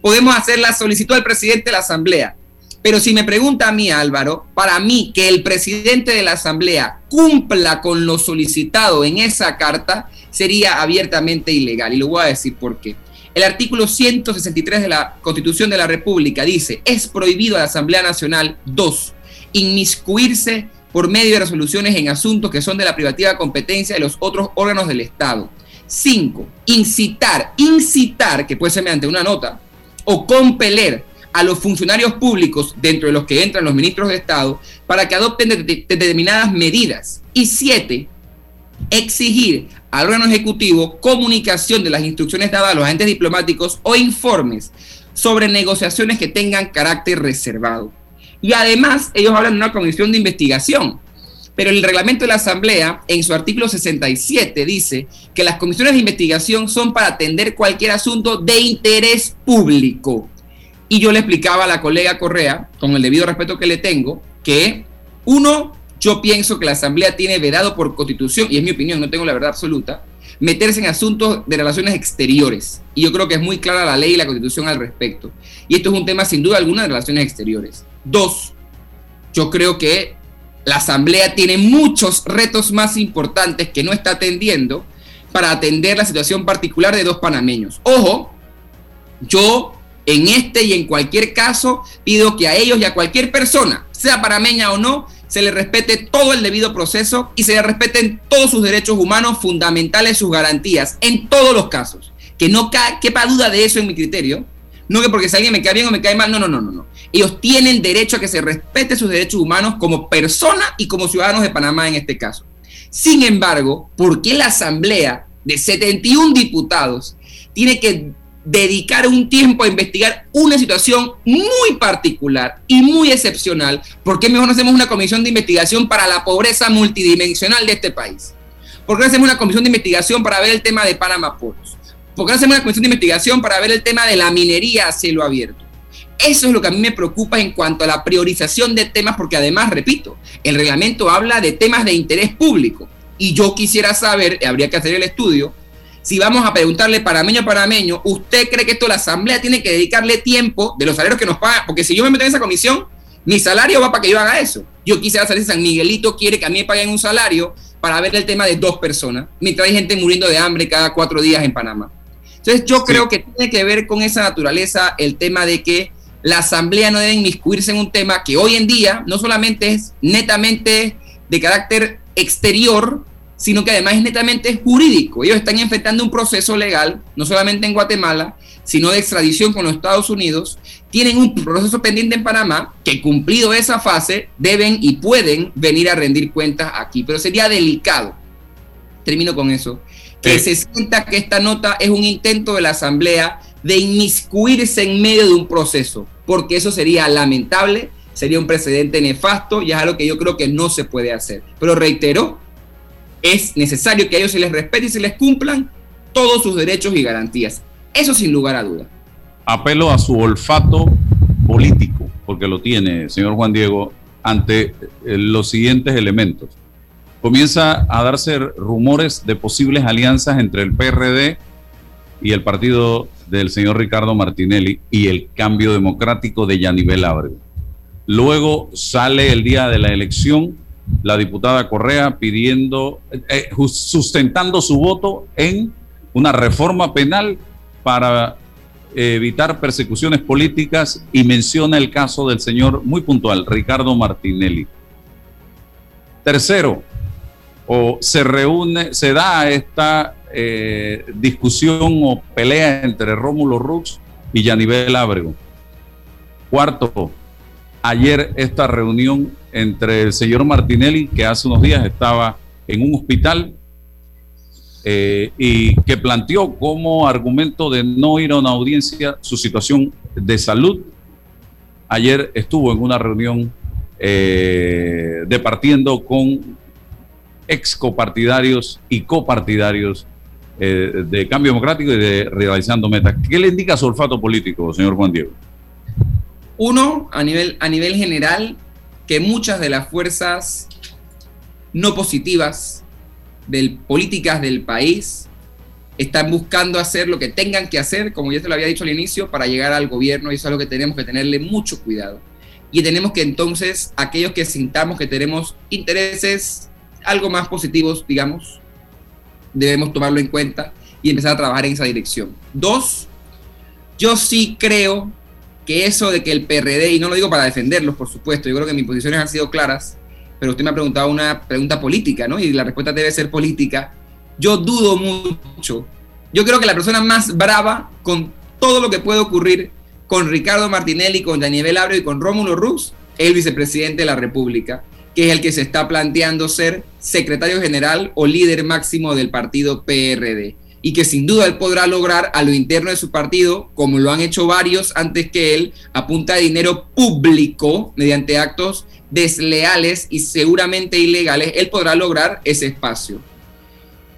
podemos hacer la solicitud al presidente de la Asamblea pero si me pregunta a mí, Álvaro, para mí que el presidente de la Asamblea cumpla con lo solicitado en esa carta sería abiertamente ilegal. Y lo voy a decir por qué. El artículo 163 de la Constitución de la República dice, es prohibido a la Asamblea Nacional, dos, inmiscuirse por medio de resoluciones en asuntos que son de la privativa competencia de los otros órganos del Estado. Cinco, incitar, incitar, que puede ser mediante una nota, o compeler a los funcionarios públicos, dentro de los que entran los ministros de Estado, para que adopten determinadas medidas. Y siete, exigir al órgano ejecutivo comunicación de las instrucciones dadas a los agentes diplomáticos o informes sobre negociaciones que tengan carácter reservado. Y además, ellos hablan de una comisión de investigación. Pero el reglamento de la Asamblea, en su artículo 67, dice que las comisiones de investigación son para atender cualquier asunto de interés público y yo le explicaba a la colega Correa, con el debido respeto que le tengo, que uno, yo pienso que la Asamblea tiene vedado por constitución, y es mi opinión, no tengo la verdad absoluta, meterse en asuntos de relaciones exteriores. Y yo creo que es muy clara la ley y la constitución al respecto. Y esto es un tema sin duda alguna de relaciones exteriores. Dos, yo creo que la Asamblea tiene muchos retos más importantes que no está atendiendo para atender la situación particular de dos panameños. Ojo, yo en este y en cualquier caso, pido que a ellos y a cualquier persona, sea parameña o no, se le respete todo el debido proceso y se le respeten todos sus derechos humanos fundamentales, sus garantías, en todos los casos. Que no quepa duda de eso en mi criterio. No que porque si alguien me cae bien o me cae mal, no, no, no, no, no. Ellos tienen derecho a que se respete sus derechos humanos como persona y como ciudadanos de Panamá en este caso. Sin embargo, ¿por qué la Asamblea de 71 diputados tiene que dedicar un tiempo a investigar una situación muy particular y muy excepcional, ¿por qué mejor no hacemos una comisión de investigación para la pobreza multidimensional de este país? ¿Por qué no hacemos una comisión de investigación para ver el tema de Panama Ports? ¿Por qué no hacemos una comisión de investigación para ver el tema de la minería a cielo abierto? Eso es lo que a mí me preocupa en cuanto a la priorización de temas, porque además, repito, el reglamento habla de temas de interés público. Y yo quisiera saber, habría que hacer el estudio, si vamos a preguntarle parameño a parameño, ¿usted cree que esto la Asamblea tiene que dedicarle tiempo de los salarios que nos pagan? Porque si yo me meto en esa comisión, mi salario va para que yo haga eso. Yo quisiera saber si San Miguelito quiere que a mí me paguen un salario para ver el tema de dos personas, mientras hay gente muriendo de hambre cada cuatro días en Panamá. Entonces yo creo que tiene que ver con esa naturaleza el tema de que la Asamblea no debe inmiscuirse en un tema que hoy en día no solamente es netamente de carácter exterior, sino que además es netamente jurídico. Ellos están enfrentando un proceso legal, no solamente en Guatemala, sino de extradición con los Estados Unidos. Tienen un proceso pendiente en Panamá que cumplido esa fase deben y pueden venir a rendir cuentas aquí. Pero sería delicado, termino con eso, que se sienta que esta nota es un intento de la Asamblea de inmiscuirse en medio de un proceso, porque eso sería lamentable, sería un precedente nefasto y es algo que yo creo que no se puede hacer. Pero reitero, es necesario que a ellos se les respete y se les cumplan todos sus derechos y garantías. Eso sin lugar a duda. Apelo a su olfato político, porque lo tiene, señor Juan Diego, ante eh, los siguientes elementos. Comienza a darse rumores de posibles alianzas entre el PRD y el partido del señor Ricardo Martinelli y el cambio democrático de Yanivel Ábrego. Luego sale el día de la elección la diputada Correa pidiendo, eh, sustentando su voto en una reforma penal para evitar persecuciones políticas y menciona el caso del señor muy puntual, Ricardo Martinelli. Tercero, o se reúne, se da esta eh, discusión o pelea entre Rómulo Rux y Yanivel Ábrego. Cuarto, ayer esta reunión entre el señor Martinelli, que hace unos días estaba en un hospital eh, y que planteó como argumento de no ir a una audiencia su situación de salud. Ayer estuvo en una reunión eh, departiendo con ex copartidarios y copartidarios eh, de Cambio Democrático y de Realizando Metas. ¿Qué le indica su olfato político, señor Juan Diego? Uno, a nivel, a nivel general, que muchas de las fuerzas no positivas de políticas del país están buscando hacer lo que tengan que hacer, como ya te lo había dicho al inicio, para llegar al gobierno y eso es lo que tenemos que tenerle mucho cuidado. Y tenemos que entonces, aquellos que sintamos que tenemos intereses algo más positivos, digamos, debemos tomarlo en cuenta y empezar a trabajar en esa dirección. Dos, yo sí creo que eso de que el PRD, y no lo digo para defenderlos, por supuesto, yo creo que mis posiciones han sido claras, pero usted me ha preguntado una pregunta política, ¿no? Y la respuesta debe ser política. Yo dudo mucho. Yo creo que la persona más brava con todo lo que puede ocurrir con Ricardo Martinelli, con Daniel Abreu y con Rómulo Ruz, el vicepresidente de la República, que es el que se está planteando ser secretario general o líder máximo del partido PRD y que sin duda él podrá lograr a lo interno de su partido, como lo han hecho varios antes que él, a punta de dinero público mediante actos desleales y seguramente ilegales, él podrá lograr ese espacio.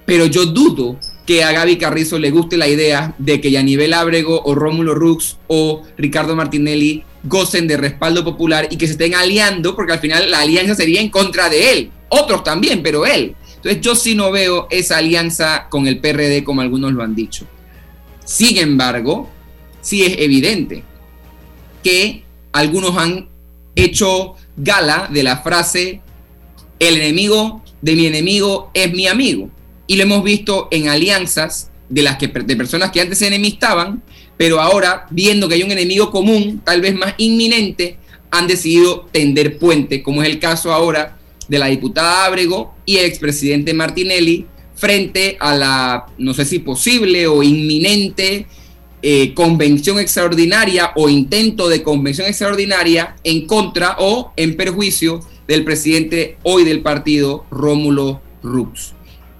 Pero yo dudo que a Gaby Carrizo le guste la idea de que Yanivel Ábrego o Rómulo Rux o Ricardo Martinelli gocen de respaldo popular y que se estén aliando, porque al final la alianza sería en contra de él. Otros también, pero él. Entonces yo sí no veo esa alianza con el PRD como algunos lo han dicho. Sin embargo, sí es evidente que algunos han hecho gala de la frase el enemigo de mi enemigo es mi amigo. Y lo hemos visto en alianzas de las que de personas que antes se enemistaban, pero ahora viendo que hay un enemigo común, tal vez más inminente, han decidido tender puente, como es el caso ahora de la diputada Ábrego y expresidente Martinelli frente a la, no sé si posible o inminente eh, convención extraordinaria o intento de convención extraordinaria en contra o en perjuicio del presidente hoy del partido, Rómulo Rux.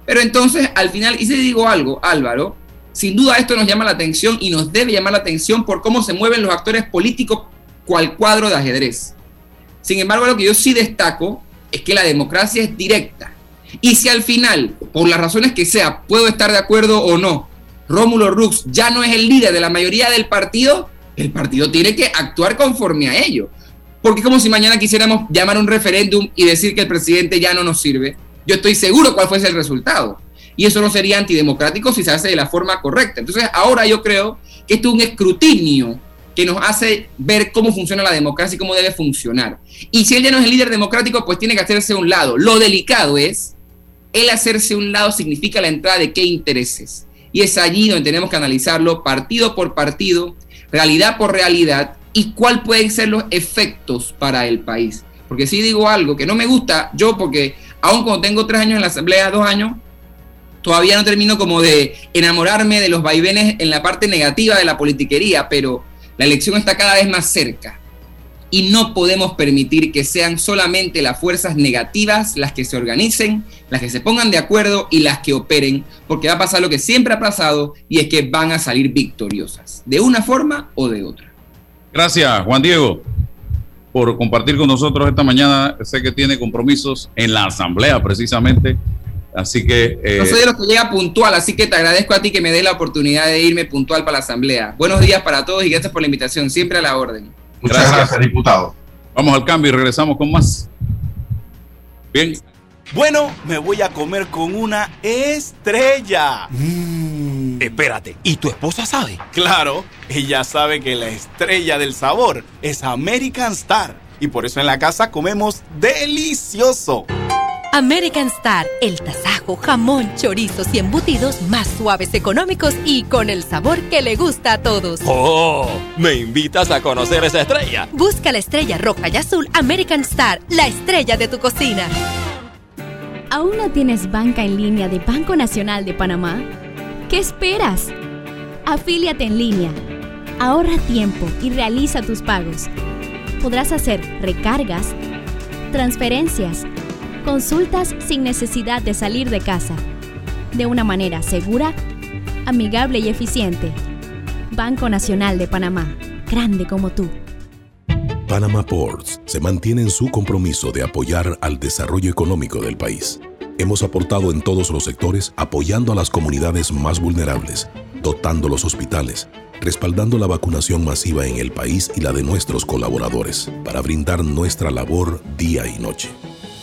Pero entonces, al final, y si digo algo, Álvaro, sin duda esto nos llama la atención y nos debe llamar la atención por cómo se mueven los actores políticos cual cuadro de ajedrez. Sin embargo, lo que yo sí destaco es que la democracia es directa. Y si al final, por las razones que sea, puedo estar de acuerdo o no Rómulo Rux ya no es el líder de la mayoría del partido, el partido tiene que actuar conforme a ello. Porque como si mañana quisiéramos llamar un referéndum y decir que el presidente ya no nos sirve. Yo estoy seguro cuál fuese el resultado. Y eso no sería antidemocrático si se hace de la forma correcta. Entonces ahora yo creo que esto es un escrutinio que nos hace ver cómo funciona la democracia y cómo debe funcionar. Y si él ya no es el líder democrático, pues tiene que hacerse un lado. Lo delicado es, el hacerse un lado significa la entrada de qué intereses. Y es allí donde tenemos que analizarlo partido por partido, realidad por realidad, y cuál pueden ser los efectos para el país. Porque si digo algo que no me gusta, yo porque aún cuando tengo tres años en la asamblea, dos años, todavía no termino como de enamorarme de los vaivenes en la parte negativa de la politiquería, pero la elección está cada vez más cerca y no podemos permitir que sean solamente las fuerzas negativas las que se organicen, las que se pongan de acuerdo y las que operen, porque va a pasar lo que siempre ha pasado y es que van a salir victoriosas, de una forma o de otra. Gracias, Juan Diego, por compartir con nosotros esta mañana. Sé que tiene compromisos en la asamblea precisamente. Así que... Eh, no soy de los que llega puntual, así que te agradezco a ti que me dé la oportunidad de irme puntual para la asamblea. Buenos días para todos y gracias por la invitación, siempre a la orden. Muchas gracias, diputado. Vamos al cambio y regresamos con más. Bien. Bueno, me voy a comer con una estrella. Mm. Espérate, ¿y tu esposa sabe? Claro, ella sabe que la estrella del sabor es American Star. Y por eso en la casa comemos delicioso. American Star, el tasajo, jamón, chorizos y embutidos más suaves, económicos y con el sabor que le gusta a todos. ¡Oh! ¿Me invitas a conocer esa estrella? Busca la estrella roja y azul American Star, la estrella de tu cocina. ¿Aún no tienes banca en línea de Banco Nacional de Panamá? ¿Qué esperas? Afíliate en línea. Ahorra tiempo y realiza tus pagos. Podrás hacer recargas, transferencias, Consultas sin necesidad de salir de casa. De una manera segura, amigable y eficiente. Banco Nacional de Panamá. Grande como tú. Panama Ports se mantiene en su compromiso de apoyar al desarrollo económico del país. Hemos aportado en todos los sectores apoyando a las comunidades más vulnerables, dotando los hospitales, respaldando la vacunación masiva en el país y la de nuestros colaboradores, para brindar nuestra labor día y noche.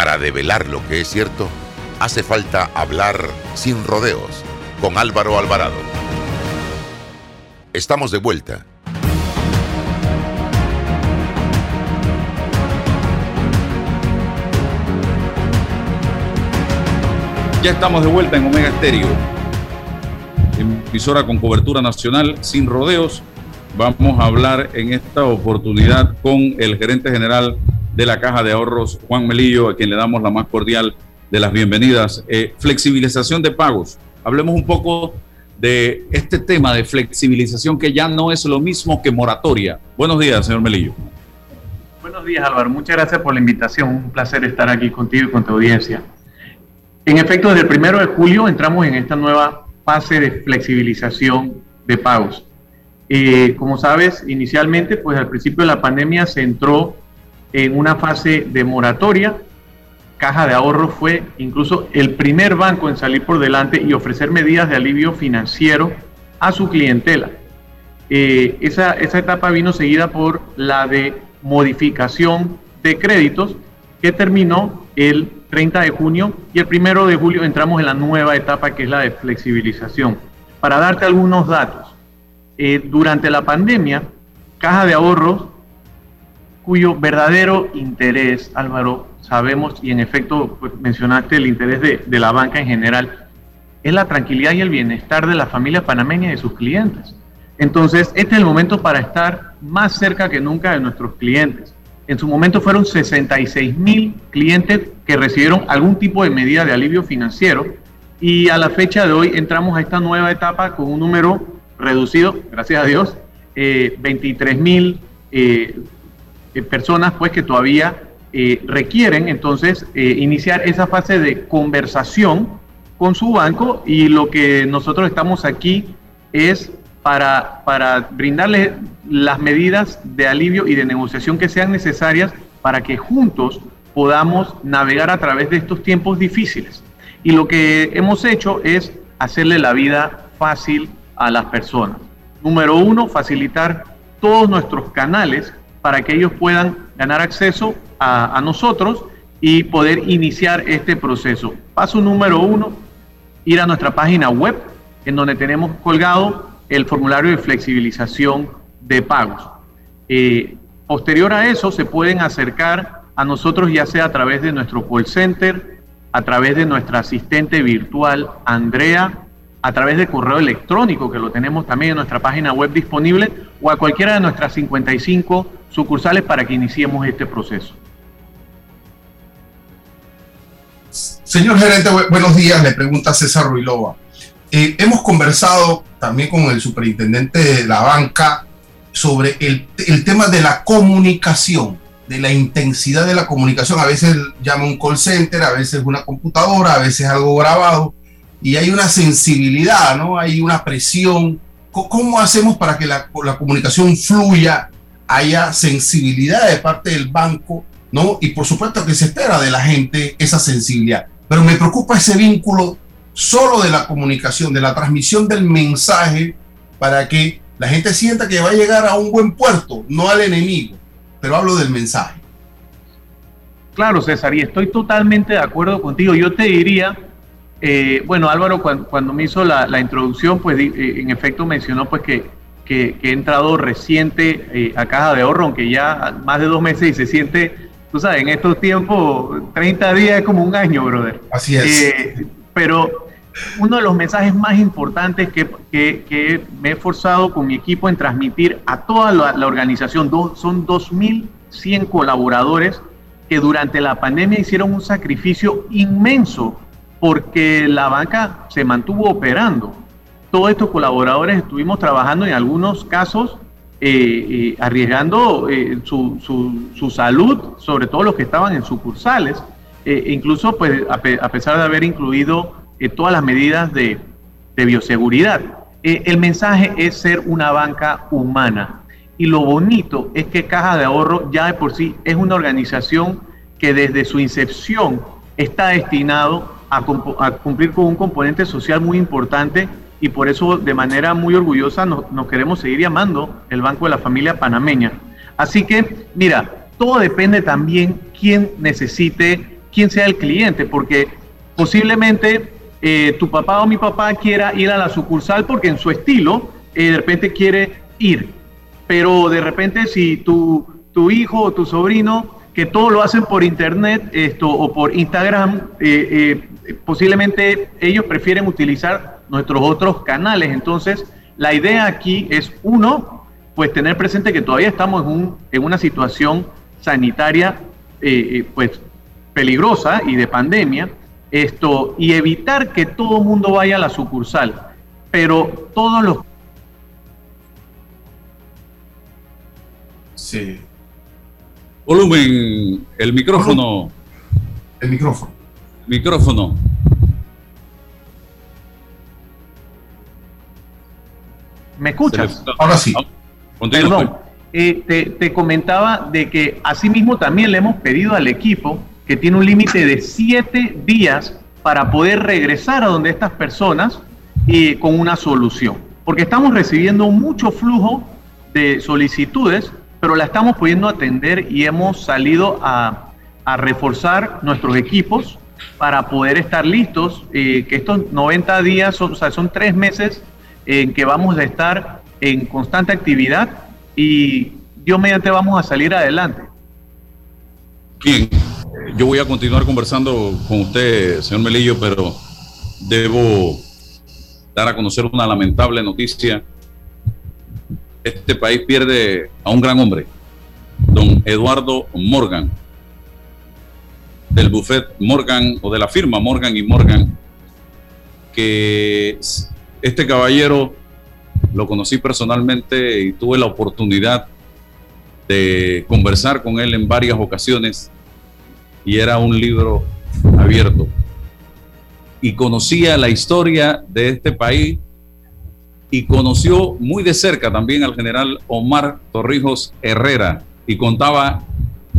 Para develar lo que es cierto, hace falta hablar sin rodeos con Álvaro Alvarado. Estamos de vuelta. Ya estamos de vuelta en Omega Estéreo, emisora con cobertura nacional sin rodeos. Vamos a hablar en esta oportunidad con el gerente general de la Caja de Ahorros, Juan Melillo, a quien le damos la más cordial de las bienvenidas. Eh, flexibilización de pagos. Hablemos un poco de este tema de flexibilización que ya no es lo mismo que moratoria. Buenos días, señor Melillo. Buenos días, Álvaro. Muchas gracias por la invitación. Un placer estar aquí contigo y con tu audiencia. En efecto, desde el primero de julio entramos en esta nueva fase de flexibilización de pagos. Eh, como sabes, inicialmente, pues al principio de la pandemia se entró en una fase de moratoria. Caja de Ahorro fue incluso el primer banco en salir por delante y ofrecer medidas de alivio financiero a su clientela. Eh, esa, esa etapa vino seguida por la de modificación de créditos que terminó el 30 de junio y el 1 de julio entramos en la nueva etapa que es la de flexibilización. Para darte algunos datos, eh, durante la pandemia, Caja de Ahorros, cuyo verdadero interés, Álvaro, sabemos y en efecto pues, mencionaste el interés de, de la banca en general, es la tranquilidad y el bienestar de la familia panameña y de sus clientes. Entonces, este es el momento para estar más cerca que nunca de nuestros clientes. En su momento fueron 66 mil clientes que recibieron algún tipo de medida de alivio financiero y a la fecha de hoy entramos a esta nueva etapa con un número reducido, gracias a Dios, 23 eh, mil eh, eh, personas pues que todavía requieren entonces iniciar esa fase de conversación con su banco y lo que nosotros estamos aquí es para, para brindarles las medidas de alivio y de negociación que sean necesarias para que juntos podamos navegar a través de estos tiempos difíciles. Y lo que hemos hecho es hacerle la vida fácil a las personas. Número uno, facilitar todos nuestros canales para que ellos puedan ganar acceso a, nosotros y poder iniciar este proceso. Paso número uno, ir a nuestra página web en donde tenemos colgado el formulario de flexibilización de pagos. Eh, posterior a eso, se pueden acercar a nosotros ya sea a través de nuestro call center, a través de nuestra asistente virtual Andrea, a través de correo electrónico, que lo tenemos también en nuestra página web disponible, o a cualquiera de nuestras 55 sucursales para que iniciemos este proceso. Señor gerente, buenos días, le pregunta César Ruilova. Eh, hemos conversado también con el superintendente de la banca sobre el, el, tema de la comunicación, de la intensidad de la comunicación. A veces llama un call center, a veces una computadora, a veces algo grabado, y hay una sensibilidad, ¿no? Hay una presión. ¿Cómo hacemos para que la, la comunicación fluya, haya sensibilidad de parte del banco, ¿no? Y por supuesto que se espera de la gente esa sensibilidad. Pero me preocupa ese vínculo solo de la comunicación, de la transmisión del mensaje para que la gente sienta que va a llegar a un buen puerto, no al enemigo, pero hablo del mensaje. Claro, César, y estoy totalmente de acuerdo contigo. Yo te diría, eh, bueno, Álvaro, cuando, me hizo la, introducción, pues eh, en efecto mencionó pues que, que, he entrado reciente eh, a Caja de Ahorro, aunque ya más de dos meses y se siente, tú sabes, en estos tiempos, 30 días es como un año, brother. Así es pero uno de los mensajes más importantes que, me he forzado con mi equipo en transmitir a toda la, organización, son 2.100 colaboradores que durante la pandemia hicieron un sacrificio inmenso porque la banca se mantuvo operando. Todos estos colaboradores estuvimos trabajando en algunos casos eh, eh, arriesgando eh, su, salud, sobre todo los que estaban en sucursales incluso pues, a, pesar de haber incluido todas las medidas de, bioseguridad. Eh, el mensaje es ser una banca humana. Y lo bonito es que Caja de Ahorro ya de por sí es una organización que desde su incepción está destinado a, cumplir con un componente social muy importante y por eso de manera muy orgullosa nos, queremos seguir llamando el Banco de la Familia Panameña. Así que, mira, todo depende también quién necesite, quién sea el cliente, porque posiblemente eh, tu papá o mi papá quiera ir a la sucursal porque en su estilo eh, de repente quiere ir, pero de repente si tu, tu hijo o tu sobrino que todo lo hacen por internet esto, o por Instagram, eh, posiblemente ellos prefieren utilizar nuestros otros canales. Entonces, la idea aquí es, uno, pues tener presente que todavía estamos en, un, en una situación sanitaria pues peligrosa y de pandemia, esto, y evitar que todo el mundo vaya a la sucursal. Pero todos los... Sí. Volumen, el micrófono. El micrófono. Micrófono. ¿Me escuchas? Ahora sí. Perdón, eh, te, te, comentaba de que asimismo también le hemos pedido al equipo que tiene un límite de siete días para poder regresar a donde estas personas y con una solución. Porque estamos recibiendo mucho flujo de solicitudes, pero la estamos pudiendo atender y hemos salido a, reforzar nuestros equipos para poder estar listos, eh, que estos 90 días, son, o sea, son tres meses en que vamos a estar en constante actividad y Dios mediante vamos a salir adelante. Bien, yo voy a continuar conversando con usted, señor Melillo, pero debo dar a conocer una lamentable noticia. Este país pierde a un gran hombre, don Eduardo Morgan, del buffet Morgan o de la firma Morgan y Morgan, que este caballero lo conocí personalmente y tuve la oportunidad de conversar con él en varias ocasiones y era un libro abierto. Y conocía la historia de este país y conoció muy de cerca también al general Omar Torrijos Herrera y contaba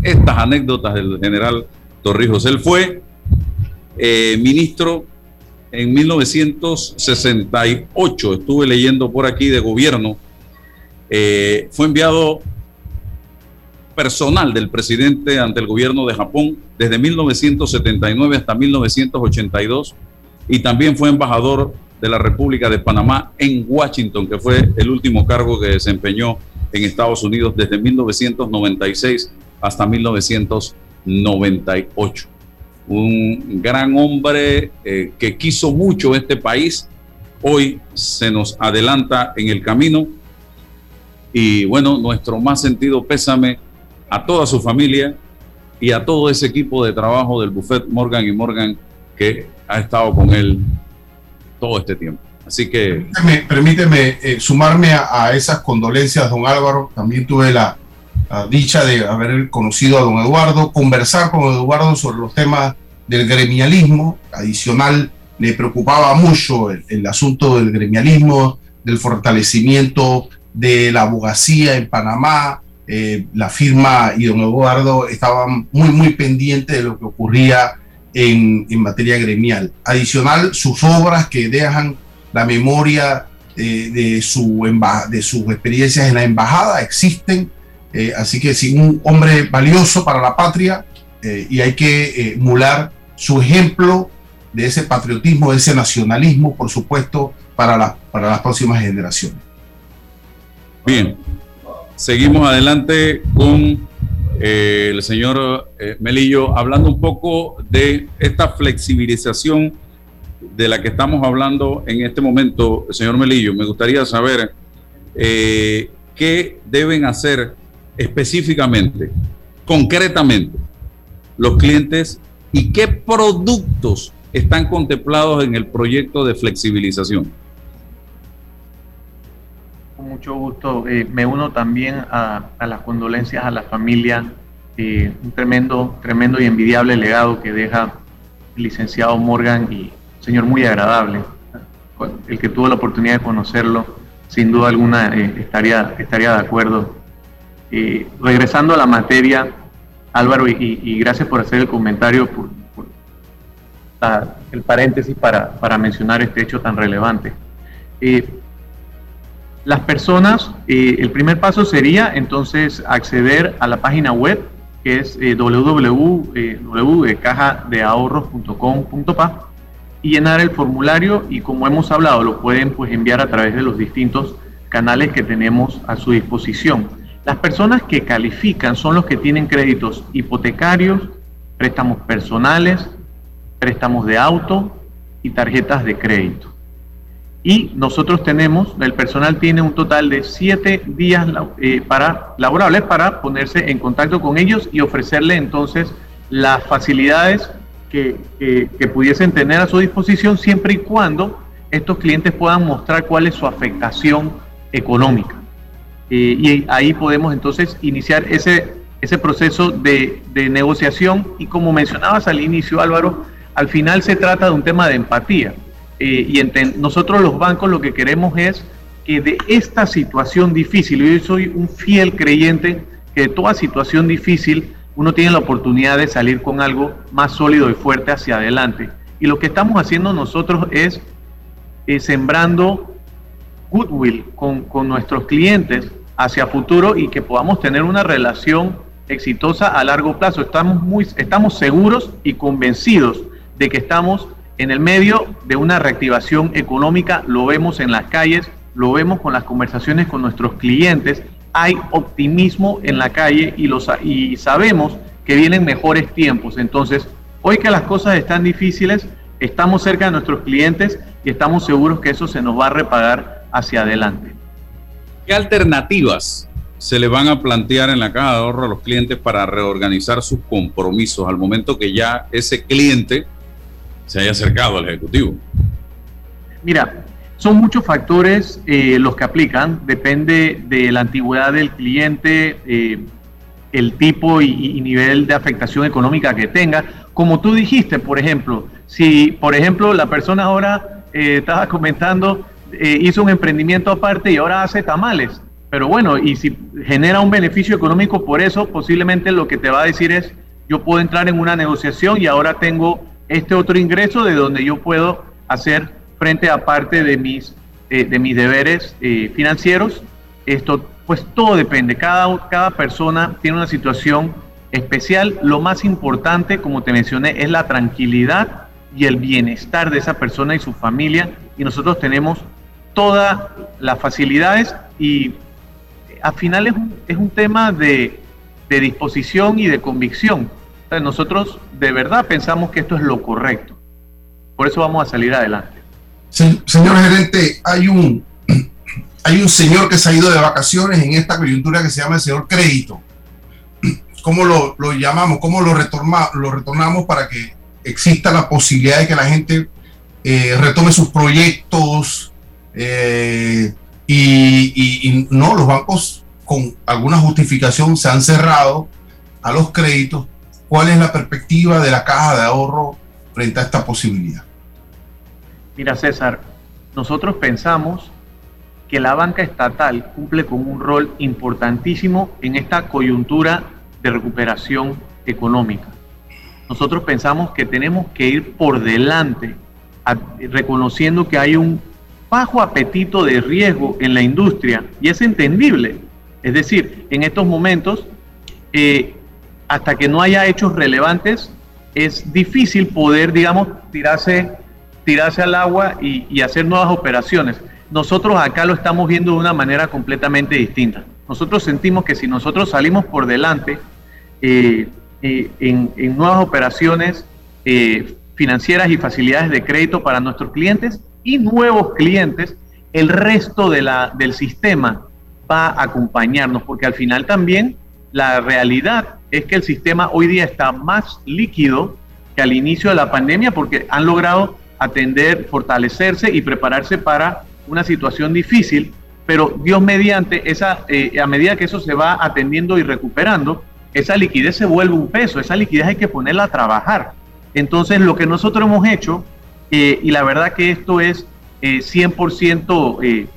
estas anécdotas del general Torrijos. Él fue eh, ministro en 1968, estuve leyendo por aquí de gobierno, eh, fue enviado personal del presidente ante el gobierno de Japón desde 1979 hasta 1982 y también fue embajador de la República de Panamá en Washington, que fue el último cargo que desempeñó en Estados Unidos desde 1996 hasta 1998. Un gran hombre eh, que quiso mucho este país, hoy se nos adelanta en el camino y bueno, nuestro más sentido pésame a toda su familia y a todo ese equipo de trabajo del Buffet Morgan y Morgan que ha estado con él todo este tiempo. Así que... Permíteme, eh, sumarme a, esas condolencias, don Álvaro. También tuve la, dicha de haber conocido a don Eduardo, conversar con Eduardo sobre los temas del gremialismo. Adicional, le preocupaba mucho el, asunto del gremialismo, del fortalecimiento de la abogacía en Panamá, eh, la firma y don Eduardo estaban muy, muy pendientes de lo que ocurría en, en materia gremial. Adicional, sus obras que dejan la memoria eh, de, su de sus experiencias en la embajada existen, eh, así que sí, un hombre valioso para la patria y hay que emular su ejemplo de ese patriotismo, de ese nacionalismo, por supuesto, para, para las próximas generaciones. Bien, Seguimos adelante con eh, el señor eh, Melillo, hablando un poco de esta flexibilización de la que estamos hablando en este momento, señor Melillo. Me gustaría saber eh, qué deben hacer específicamente, concretamente, los clientes y qué productos están contemplados en el proyecto de flexibilización mucho gusto. Eh, me uno también a, las condolencias a la familia eh, un tremendo, tremendo y envidiable legado que deja el licenciado Morgan y un señor muy agradable. El que tuvo la oportunidad de conocerlo, sin duda alguna eh, estaría, estaría de acuerdo. Eh, regresando a la materia, Álvaro, y, gracias por hacer el comentario, por, el paréntesis para, mencionar este hecho tan relevante. las personas, el primer paso sería entonces acceder a la página web que es eh, www.cajadeahorros.com.pa y llenar el formulario y como hemos hablado lo pueden pues enviar a través de los distintos canales que tenemos a su disposición. Las personas que califican son los que tienen créditos hipotecarios, préstamos personales, préstamos de auto y tarjetas de crédito y nosotros tenemos, el personal tiene un total de siete días eh, para, laborables para ponerse en contacto con ellos y ofrecerle entonces las facilidades que, pudiesen tener a su disposición siempre y cuando estos clientes puedan mostrar cuál es su afectación económica. Eh, y ahí podemos entonces iniciar ese, ese proceso de, de negociación y como mencionabas al inicio Álvaro, al final se trata de un tema de empatía eh, y nosotros los bancos lo que queremos es que de esta situación difícil, yo soy un fiel creyente que de toda situación difícil uno tiene la oportunidad de salir con algo más sólido y fuerte hacia adelante. Y lo que estamos haciendo nosotros es eh, sembrando goodwill con, con nuestros clientes hacia futuro y que podamos tener una relación exitosa a largo plazo. Estamos, muy, estamos seguros y convencidos de que estamos en el medio de una reactivación económica, lo vemos en las calles, lo vemos con las conversaciones con nuestros clientes, hay optimismo en la calle y, los, y sabemos que vienen mejores tiempos. Entonces, hoy que las cosas están difíciles, estamos cerca de nuestros clientes y estamos seguros que eso se nos va a repagar hacia adelante. ¿Qué alternativas se le van a plantear en la caja de ahorro a los clientes para reorganizar sus compromisos al momento que ya ese cliente se haya acercado al Ejecutivo? Mira, son muchos factores eh, los que aplican, depende de la antigüedad del cliente, eh, el tipo y, nivel de afectación económica que tenga. Como tú dijiste, por ejemplo, si por ejemplo la persona ahora eh, estaba comentando, hizo un emprendimiento aparte y ahora hace tamales, pero bueno, y si genera un beneficio económico por eso, posiblemente lo que te va a decir es, yo puedo entrar en una negociación y ahora tengo este otro ingreso de donde yo puedo hacer frente a parte de mis, eh, de mis deberes eh, financieros. Esto, pues todo depende, cada, cada persona tiene una situación especial. Lo más importante, como te mencioné, es la tranquilidad y el bienestar de esa persona y su familia. Y nosotros tenemos todas las facilidades y al final es un, es un tema de, de disposición y de convicción nosotros de verdad pensamos que esto es lo correcto. Por eso vamos a salir adelante. señor gerente, hay un, <clears throat> hay un señor que se ha ido de vacaciones en esta coyuntura que se llama el señor crédito. <clears throat> ¿Cómo lo, llamamos? ¿Cómo lo, lo retornamos para que exista la posibilidad de que la gente eh, retome sus proyectos? Eh, y, y no, los bancos con alguna justificación se han cerrado a los créditos ¿Cuál es la perspectiva de la caja de ahorro frente a esta posibilidad? Mira, César, nosotros pensamos que la banca estatal cumple con un rol importantísimo en esta coyuntura de recuperación económica. Nosotros pensamos que tenemos que ir por delante, reconociendo que hay un bajo apetito de riesgo en la industria y es entendible. Es decir, en estos momentos eh, hasta que no haya hechos relevantes, es difícil poder, digamos, tirarse, tirarse al agua y, hacer nuevas operaciones. Nosotros acá lo estamos viendo de una manera completamente distinta. Nosotros sentimos que si nosotros salimos por delante eh, eh, en, nuevas operaciones eh, financieras y facilidades de crédito para nuestros clientes y nuevos clientes, el resto de la, del sistema va a acompañarnos, porque al final también la realidad es que el sistema hoy día está más líquido que al inicio de la pandemia porque han logrado atender, fortalecerse y prepararse para una situación difícil, pero Dios mediante, esa, eh, a medida que eso se va atendiendo y recuperando, esa liquidez se vuelve un peso, esa liquidez hay que ponerla a trabajar. Entonces, lo que nosotros hemos hecho, eh, y la verdad que esto es 100% eh,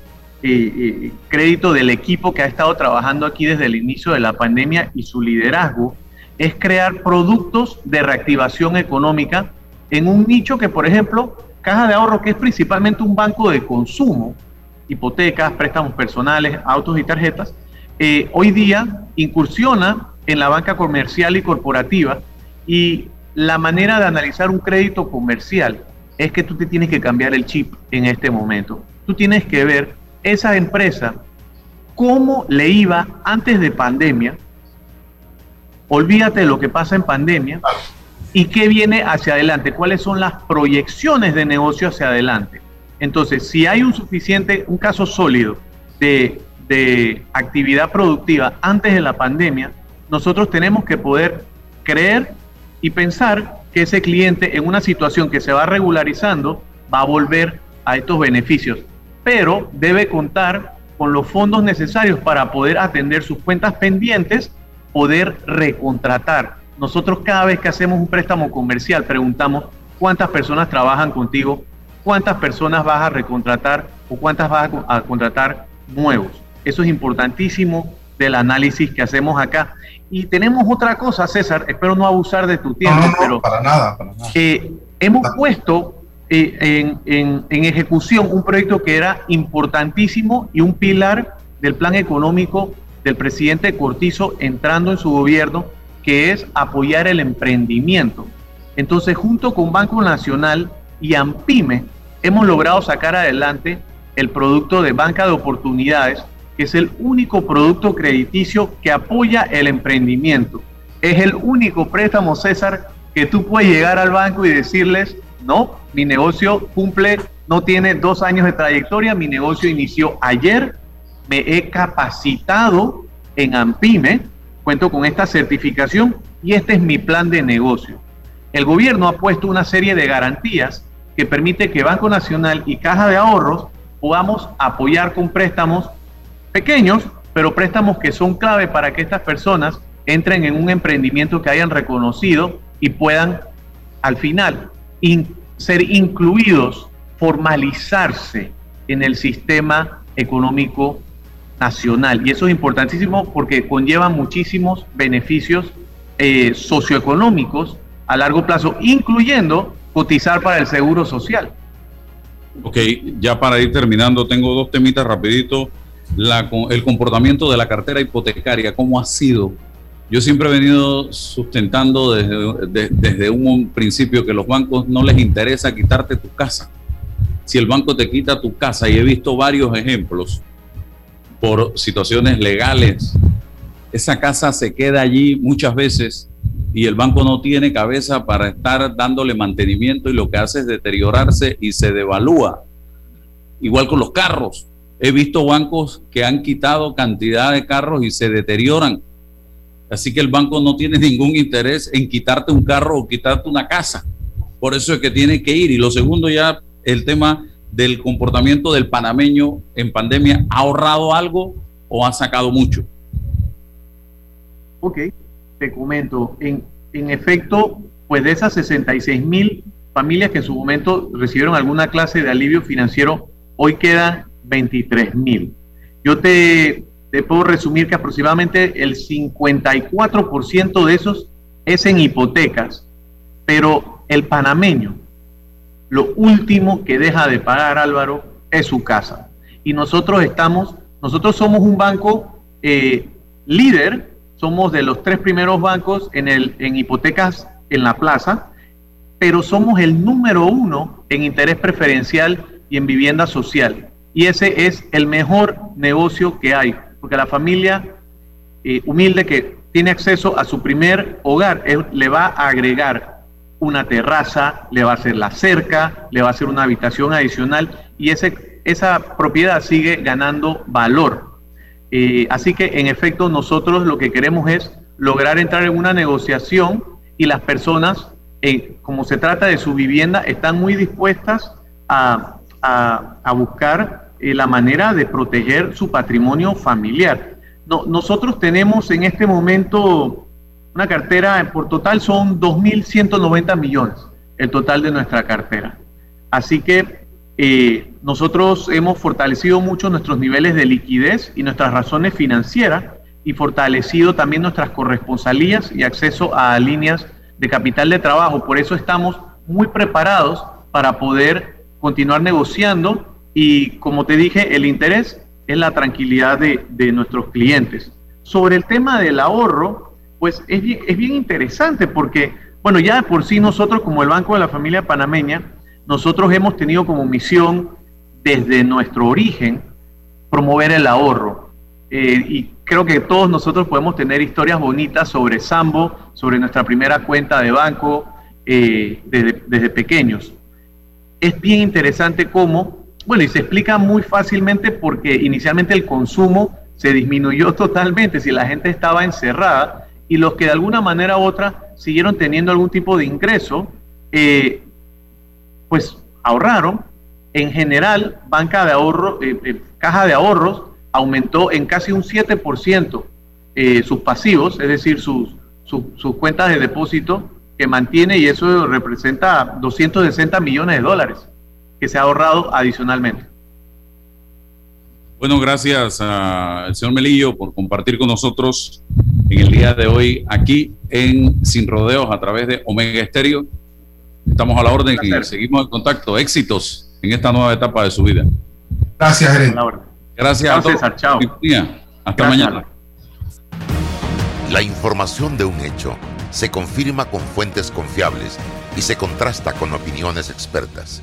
eh, crédito del equipo que ha estado trabajando aquí desde el inicio de la pandemia y su liderazgo, es crear productos de reactivación económica en un nicho que, por ejemplo, Caja de Ahorro, que es principalmente un banco de consumo, hipotecas, préstamos personales, autos y tarjetas, hoy día incursiona en la banca comercial y corporativa y la manera de analizar un crédito comercial es que tú te tienes que cambiar el chip en este momento. Tú tienes que ver esa empresa cómo le iba antes de pandemia. Olvídate de lo que pasa en pandemia y qué viene hacia adelante, cuáles son las proyecciones de negocio hacia adelante. Entonces, si hay un suficiente, un caso sólido de, de actividad productiva antes de la pandemia, nosotros tenemos que poder creer y pensar que ese cliente en una situación que se va regularizando va a volver a estos beneficios, pero debe contar con los fondos necesarios para poder atender sus cuentas pendientes, poder recontratar. Nosotros cada vez que hacemos un préstamo comercial preguntamos cuántas personas trabajan contigo, cuántas personas vas a recontratar o cuántas vas a contratar nuevos. Eso es importantísimo del análisis que hacemos acá. Y tenemos otra cosa, César, espero no abusar de tu tiempo, pero para nada, para nada. Eh, hemos puesto eh, en, ejecución un proyecto que era importantísimo y un pilar del plan económico del presidente Cortizo entrando en su gobierno, que es apoyar el emprendimiento. Entonces, junto con Banco Nacional y AMPIME, hemos logrado sacar adelante el producto de banca de oportunidades, que es el único producto crediticio que apoya el emprendimiento. Es el único préstamo, César, que tú puedes llegar al banco y decirles, no, mi negocio cumple, no tiene dos años de trayectoria, mi negocio inició ayer, me he capacitado en AMPIME, cuento con esta certificación y este es mi plan de negocio. El gobierno ha puesto una serie de garantías que permite que Banco Nacional y Caja de Ahorros podamos apoyar con préstamos pequeños, pero préstamos que son clave para que estas personas entren en un emprendimiento que hayan reconocido y puedan al final ser incluidos, formalizarse en el sistema económico nacional. Y eso es importantísimo porque conlleva muchísimos beneficios eh, socioeconómicos a largo plazo, incluyendo cotizar para el seguro social. Ok, ya para ir terminando, tengo dos temitas rapidito el comportamiento de la cartera hipotecaria, cómo ha sido. Yo siempre he venido sustentando desde, desde un principio que los bancos no les interesa quitarte tu casa. Si el banco te quita tu casa, y he visto varios ejemplos por situaciones legales, esa casa se queda allí muchas veces y el banco no tiene cabeza para estar dándole mantenimiento y lo que hace es deteriorarse y se devalúa. Igual con los carros He visto bancos que han quitado cantidad de carros y se deterioran. Así que el banco no tiene ningún interés en quitarte un carro o quitarte una casa. Por eso es que tiene que ir. Y lo segundo ya, el tema del comportamiento del panameño en pandemia. ¿Ha ahorrado algo o ha sacado mucho? Ok, te comento. En, en efecto, pues de esas 66 mil familias que en su momento recibieron alguna clase de alivio financiero, hoy quedan 23 mil. Yo te, puedo resumir que aproximadamente el 54% de esos es en hipotecas, pero el panameño, lo último que deja de pagar Álvaro es su casa. Y nosotros estamos, nosotros somos un banco eh, líder, somos de los tres primeros bancos en, el, en hipotecas en la plaza, pero somos el número uno en interés preferencial y en vivienda social. Y ese es el mejor negocio que hay, porque la familia eh, humilde que tiene acceso a su primer hogar le va a agregar una terraza, le va a hacer la cerca, le va a hacer una habitación adicional y ese, esa propiedad sigue ganando valor. Eh, así que en efecto nosotros lo que queremos es lograr entrar en una negociación y las personas, eh, como se trata de su vivienda, están muy dispuestas a, a buscar la manera de proteger su patrimonio familiar. No, nosotros tenemos en este momento Una cartera, por total son 2.190 millones, el total de nuestra cartera. Así que eh, nosotros hemos fortalecido mucho nuestros niveles de liquidez y nuestras razones financieras y fortalecido también nuestras corresponsalías y acceso a líneas de capital de trabajo. Por eso estamos muy preparados para poder continuar negociando y, como te dije, el interés es la tranquilidad de, de nuestros clientes. Sobre el tema del ahorro, pues es bien, es bien interesante porque, bueno, ya de por sí nosotros como el Banco de la Familia Panameña, nosotros hemos tenido como misión desde nuestro origen promover el ahorro. Eh, y creo que todos nosotros podemos tener historias bonitas sobre Sambo, sobre nuestra primera cuenta de banco eh, desde, desde pequeños. Es bien interesante cómo, bueno, y se explica muy fácilmente porque inicialmente el consumo se disminuyó totalmente si la gente estaba encerrada y los que de alguna manera u otra siguieron teniendo algún tipo de ingreso, eh, pues ahorraron. En general, banca de ahorro, eh, eh, caja de ahorros aumentó en casi un 7% eh, sus pasivos, es decir, sus, sus, sus cuentas de depósito que mantiene y eso representa 260 millones de dólares que se ha ahorrado adicionalmente. Bueno, gracias al señor Melillo por compartir con nosotros en el día de hoy aquí en Sin Rodeos a través de Omega Estéreo. Estamos a la orden y seguimos en contacto. Éxitos en esta nueva etapa de su vida. Gracias, gerente. Gracias a todos. Chao. Hasta mañana. La información de un hecho se confirma con fuentes confiables y se contrasta con opiniones expertas.